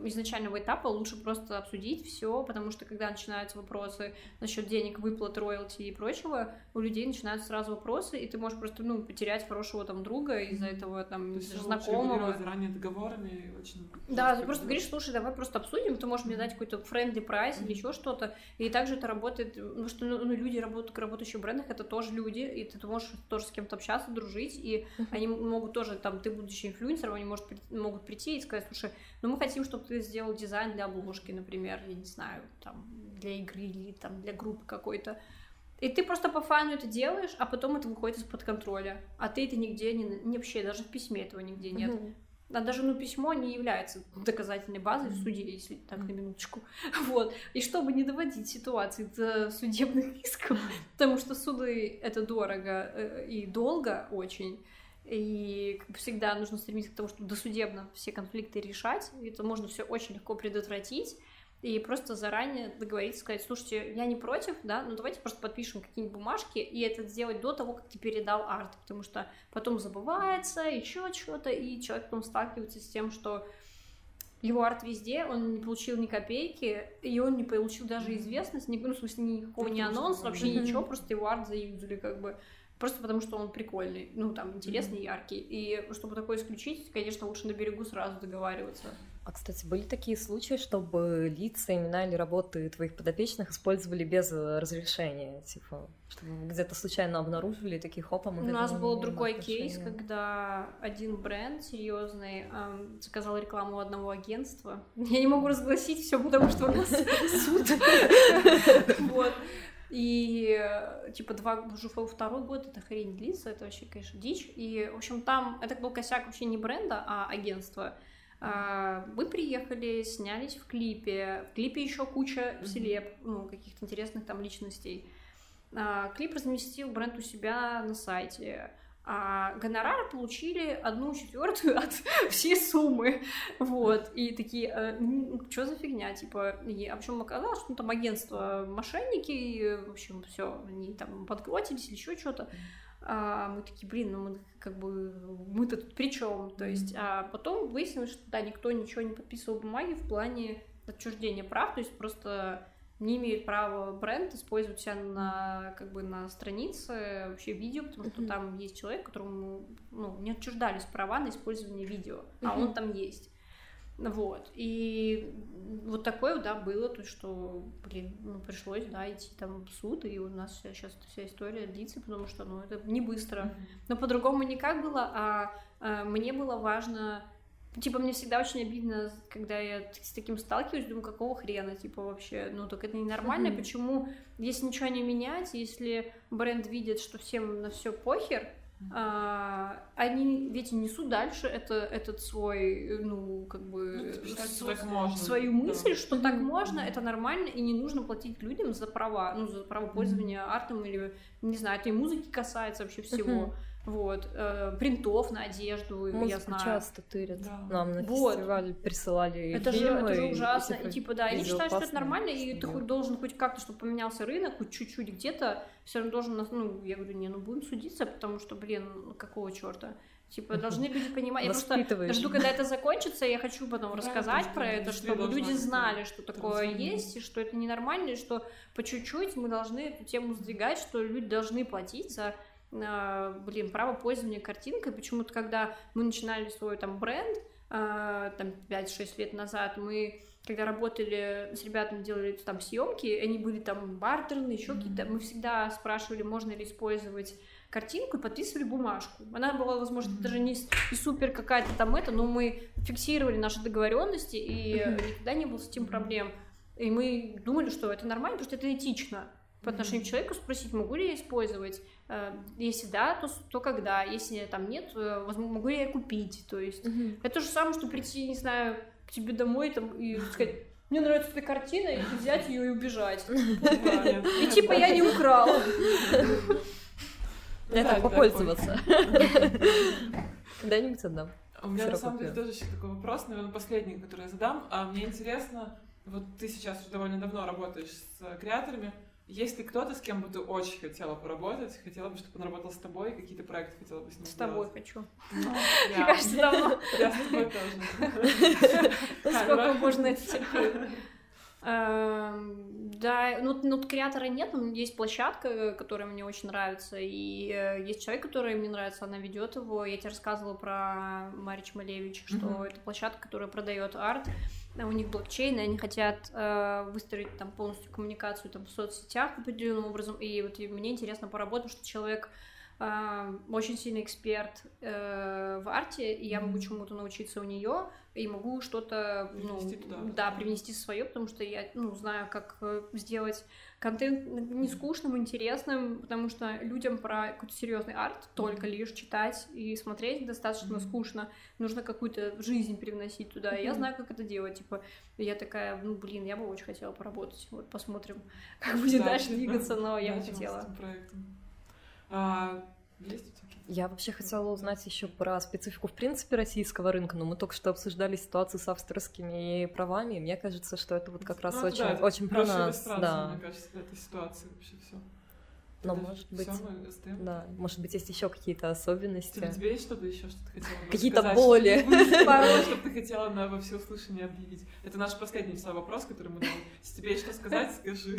изначального этапа лучше просто обсудить все, потому что когда начинаются вопросы насчет денег, выплат, роялти и прочего, у людей начинаются сразу вопросы, и ты можешь просто, ну, потерять хорошего там друга из-за этого там То знакомого. заранее договорами очень. Да, ты просто говоришь, слушай, давай просто обсудим, ты можешь мне дать какой-то friendly прайс mm-hmm. или еще что-то, и также это работает, потому что ну, ну, люди, работают, работающие в брендах, это тоже люди, и ты, ты можешь тоже с кем-то общаться, дружить, и mm-hmm. они могут тоже, там, ты будучи инфлюенсером, они может, могут прийти и сказать, слушай, ну мы хотим, чтобы ты сделал дизайн для обложки, например, я не знаю, там, для игры или там для группы какой-то. И ты просто по фану это делаешь, а потом это выходит из-под контроля. А ты это нигде не, не вообще, даже в письме этого нигде нет. Mm-hmm. А даже ну, письмо не является доказательной базой в суде, если так на минуточку. [laughs] Вот. И чтобы не доводить ситуации до судебных исков, [laughs] потому что суды это дорого э, и долго очень, и всегда нужно стремиться к тому, чтобы досудебно все конфликты решать. И это можно все очень легко предотвратить. И просто заранее договориться, сказать, слушайте, я не против, да, но давайте просто подпишем какие-нибудь бумажки и это сделать до того, как ты передал арт, потому что потом забывается, еще что-то, и человек потом сталкивается с тем, что его арт везде, он не получил ни копейки, и он не получил даже известность, ни, ну, в смысле, никакого не анонс, вообще ничего, просто его арт заюзали, как бы. Просто потому, что он прикольный, ну, там, интересный, mm-hmm. яркий. И чтобы такое исключить, конечно, лучше на берегу сразу договариваться. А, кстати, были такие случаи, чтобы лица, имена или работы твоих подопечных использовали без разрешения? Типа, чтобы где-то случайно обнаружили таких хопа? У нас был другой кейс, когда один бренд серьезный эм, заказал рекламу одного агентства. [laughs] Я не могу разгласить все, потому что у нас [laughs] суд. [laughs] Вот. И, э, типа, два, уже второй год эта хрень длится, это вообще, конечно, дичь. И, в общем, там, это был косяк вообще не бренда, а агентства. А, мы приехали, снялись в клипе. В клипе еще куча селеб, ну, каких-то интересных там личностей. А, клип разместил бренд у себя на сайте а гонорары получили одну четвертую от [laughs] всей суммы, вот, и такие, э, что за фигня, типа, и, а причем оказалось, что ну, там агентство мошенники, и, в общем, все, они там подкротились или еще что-то, а мы такие, блин, ну мы как бы, мы-то тут при чем, то есть, а потом выяснилось, что, да, никто ничего не подписывал бумаги в плане отчуждения прав, то есть просто не имеет права бренд использовать себя на, как бы, на странице вообще видео, потому что там есть человек, которому ну, не отчуждались права на использование видео, а он там есть. Вот. И вот такое, да, было, то, что, блин, ну, пришлось, да, идти там в суд, и у нас сейчас вся история длится, потому что, ну, это не быстро. Но по-другому никак было, а, а мне было важно Типа, мне всегда очень обидно, когда я с таким сталкиваюсь, думаю, какого хрена, типа, вообще, ну, так это ненормально, mm-hmm. почему, если ничего не менять, если бренд видит, что всем на все похер, а, они ведь несут дальше это, этот свой, ну, как бы, ну, считать, с, можно. свою мысль, да. что так можно, это нормально, и не нужно платить людям за права, ну, за право пользования mm-hmm. артом или, не знаю, этой музыки касается вообще всего. Mm-hmm вот, э, принтов на одежду, Музыку я знаю. часто тырят. Да. Нам на вот. фестиваль присылали это фильмы. Же, это же ужасно. И, типа, да, я считаю, что это нормально, и ты хоть должен хоть как-то, чтобы поменялся рынок, хоть чуть-чуть где-то, все равно должен, ну, я говорю, не, ну будем судиться, потому что, блин, какого черта? Типа, должны люди понимать. Я просто жду, когда это закончится, я хочу потом рассказать про это, чтобы люди знали, что такое есть, и что это ненормально, и что по чуть-чуть мы должны эту тему сдвигать, что люди должны платить за блин, право пользования картинкой. Почему-то, когда мы начинали свой там бренд, а, там 5-6 лет назад, мы когда работали с ребятами, делали там съемки, они были там бартерные, еще mm-hmm. какие-то, мы всегда спрашивали, можно ли использовать картинку и подписывали бумажку. Она была, возможно, mm-hmm. даже не, не супер какая-то там это, но мы фиксировали наши договоренности, и mm-hmm. никогда не было с этим проблем. И мы думали, что это нормально, потому что это этично по отношению mm-hmm. к человеку спросить, могу ли я использовать. Э, если да, то, то когда. Если там нет, возможно, могу ли я купить. То есть mm-hmm. это то же самое, что прийти, не знаю, к тебе домой там, и сказать, мне нравится эта картина, и взять ее и убежать. И типа я не украл. Это попользоваться. Когда-нибудь отдам. У меня на самом деле тоже еще такой вопрос, наверное, последний, который я задам. А мне интересно, вот ты сейчас уже довольно давно работаешь с креаторами, есть ли кто-то, с кем бы ты очень хотела поработать? Хотела бы, чтобы он работал с тобой? Какие-то проекты хотела бы с ним С тобой хочу. Ну, [laughs] Мне кажется, [laughs] давно. Я с тобой тоже. [laughs] Сколько можно это терпеть? Эм, да, ну, ну креатора нет, но есть площадка, которая мне очень нравится, и э, есть человек, который мне нравится, она ведет его. Я тебе рассказывала про Марич Малевич, что mm-hmm. это площадка, которая продает арт. У них блокчейн, и они хотят э, выстроить там полностью коммуникацию там в соцсетях определенным образом. И вот и мне интересно поработать, что человек э, очень сильный эксперт э, в арте, и я могу чему-то научиться у нее и могу что-то, ну, да, привнести свое, потому что я, ну, знаю, как э, сделать контент не скучным, интересным, потому что людям про какой-то серьезный арт только лишь читать и смотреть достаточно mm-hmm. скучно. Нужно какую-то жизнь привносить туда. Mm-hmm. Я знаю, как это делать. Типа, я такая, ну, блин, я бы очень хотела поработать. Вот посмотрим, [laughs] как будет да, дальше двигаться, но я бы хотела. А, есть я вообще хотела узнать еще про специфику в принципе российского рынка, но мы только что обсуждали ситуацию с авторскими правами, и мне кажется, что это вот как раз ну, очень, да, очень про нас. Да. Мне кажется, в этой ситуации вообще все. Но это может быть, да, может быть есть еще какие-то особенности. Тебе, тебе есть что-то еще, что ты хотела Какие-то боли. [laughs] Пароль, что ты хотела на во всеуслышание объявить. Это наш последний вопрос, который мы дали. Если тебе есть что сказать, скажи.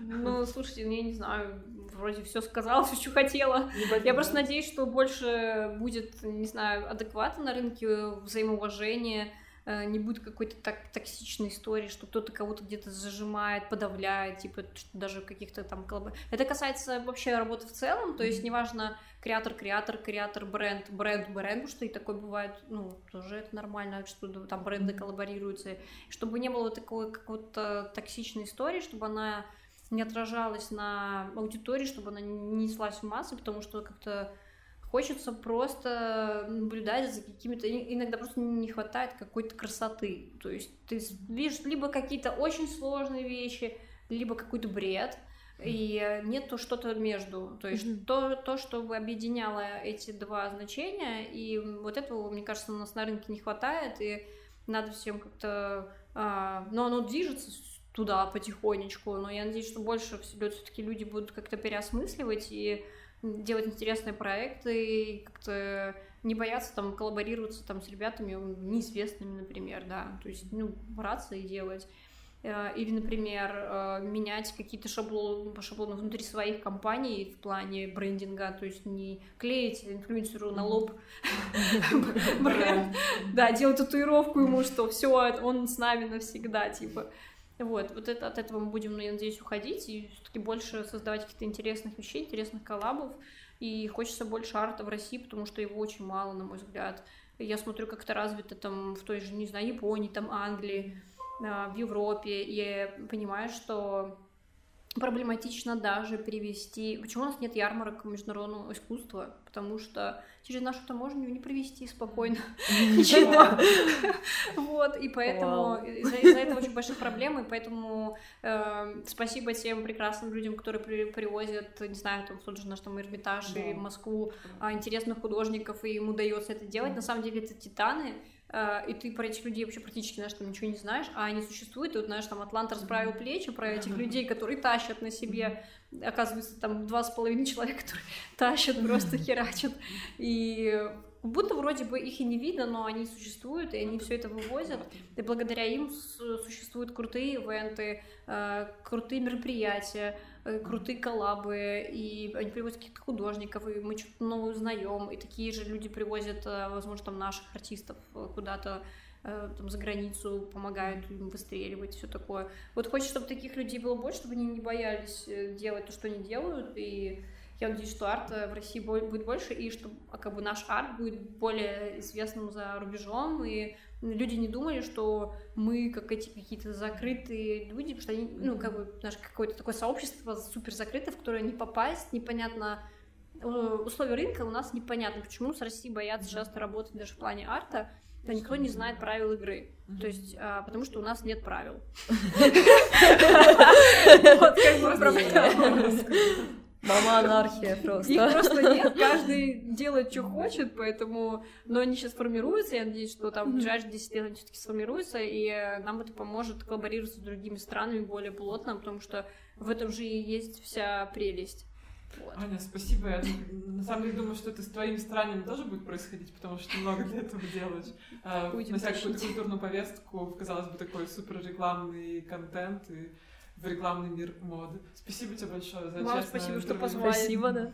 Ну, слушайте, ну, я не знаю, вроде все сказала, [laughs] все, что хотела. Я просто надеюсь, что больше будет, не знаю, адеквата на рынке, взаимоуважения, э, не будет какой-то так токсичной истории, что кто-то кого-то где-то зажимает, подавляет, типа даже каких-то там коллаб... Это касается вообще работы в целом, то есть неважно креатор, креатор, креатор, бренд, бренд, бренд, потому что и такое бывает, ну, тоже это нормально, что там бренды коллаборируются, чтобы не было такой какой-то токсичной истории, чтобы она не отражалась на аудитории, чтобы она не неслась в массы, потому что как-то хочется просто наблюдать за какими-то... Иногда просто не хватает какой-то красоты. То есть ты видишь либо какие-то очень сложные вещи, либо какой-то бред, и нет то что-то между. То есть mm-hmm. то, то, что бы объединяло эти два значения, и вот этого, мне кажется, у нас на рынке не хватает, и надо всем как-то... А, но оно движется туда потихонечку, но я надеюсь, что больше все-таки люди будут как-то переосмысливать и делать интересные проекты, и как-то не бояться там коллаборироваться там с ребятами неизвестными, например, да, то есть, ну, браться и делать. Э, или, например, э, менять какие-то шаблоны, шаблоны внутри своих компаний в плане брендинга, то есть не клеить инфлюенсеру на лоб [laughs] бренд, да, делать татуировку ему, что все, он с нами навсегда, типа. Вот, вот это, от этого мы будем, я надеюсь, уходить и все-таки больше создавать каких-то интересных вещей, интересных коллабов. И хочется больше арта в России, потому что его очень мало, на мой взгляд. Я смотрю, как это развито там в той же, не знаю, Японии, там Англии. А, в Европе, и понимаю, что проблематично даже привести... Почему у нас нет ярмарок международного искусства? Потому что через нашу таможню не привести спокойно. Ничего. Вот, и поэтому из-за этого очень большие проблемы, поэтому эм, спасибо тем прекрасным людям, которые привозят, не знаю, там, тот же наш там Эрмитаж и Москву а, интересных художников, и им удается это делать. На самом деле это титаны, Э, и ты про этих людей вообще практически, знаешь, там ничего не знаешь, а они существуют, и вот, знаешь, там Атлант расправил плечи про этих людей, которые тащат на себе, оказывается, там два с половиной человека, [laughs] которые тащат, просто херачат, и будто вроде бы их и не видно, но они существуют, и они все это вывозят, и благодаря им существуют крутые ивенты, э, крутые мероприятия, Э, крутые коллабы, и они привозят каких-то художников, и мы что-то новое узнаем, и такие же люди привозят, э, возможно, там наших артистов куда-то там за границу, помогают им выстреливать, все такое. Вот хочется, чтобы таких людей было больше, чтобы они не боялись делать то, что они делают, и я надеюсь, что арт в России будет больше, и что а, как бы наш арт будет более известным за рубежом, и люди не думали, что мы как эти какие-то закрытые люди, потому что они, ну, как бы, наше какое-то такое сообщество супер закрытое, в которое не попасть, непонятно, э, условия рынка у нас непонятно, почему с Россией боятся часто работать даже в плане арта, да никто не знает правил игры. То есть, а, потому что у нас нет правил. Вот как бы проблема. Мама анархия просто. Их просто нет, каждый делает, что хочет, поэтому... Но они сейчас формируются, я надеюсь, что там в ближайшие 10 лет они все-таки сформируются, и нам это поможет коллаборировать с другими странами более плотно, потому что в этом же и есть вся прелесть. Вот. Аня, спасибо. Я на самом деле думаю, что это с твоими странами тоже будет происходить, потому что много для этого делаешь. [laughs] А, на всякую культурную повестку, казалось бы, такой супер рекламный контент и в рекламный мир моды. Спасибо тебе большое за Вам спасибо, что позвали. Спасибо, да.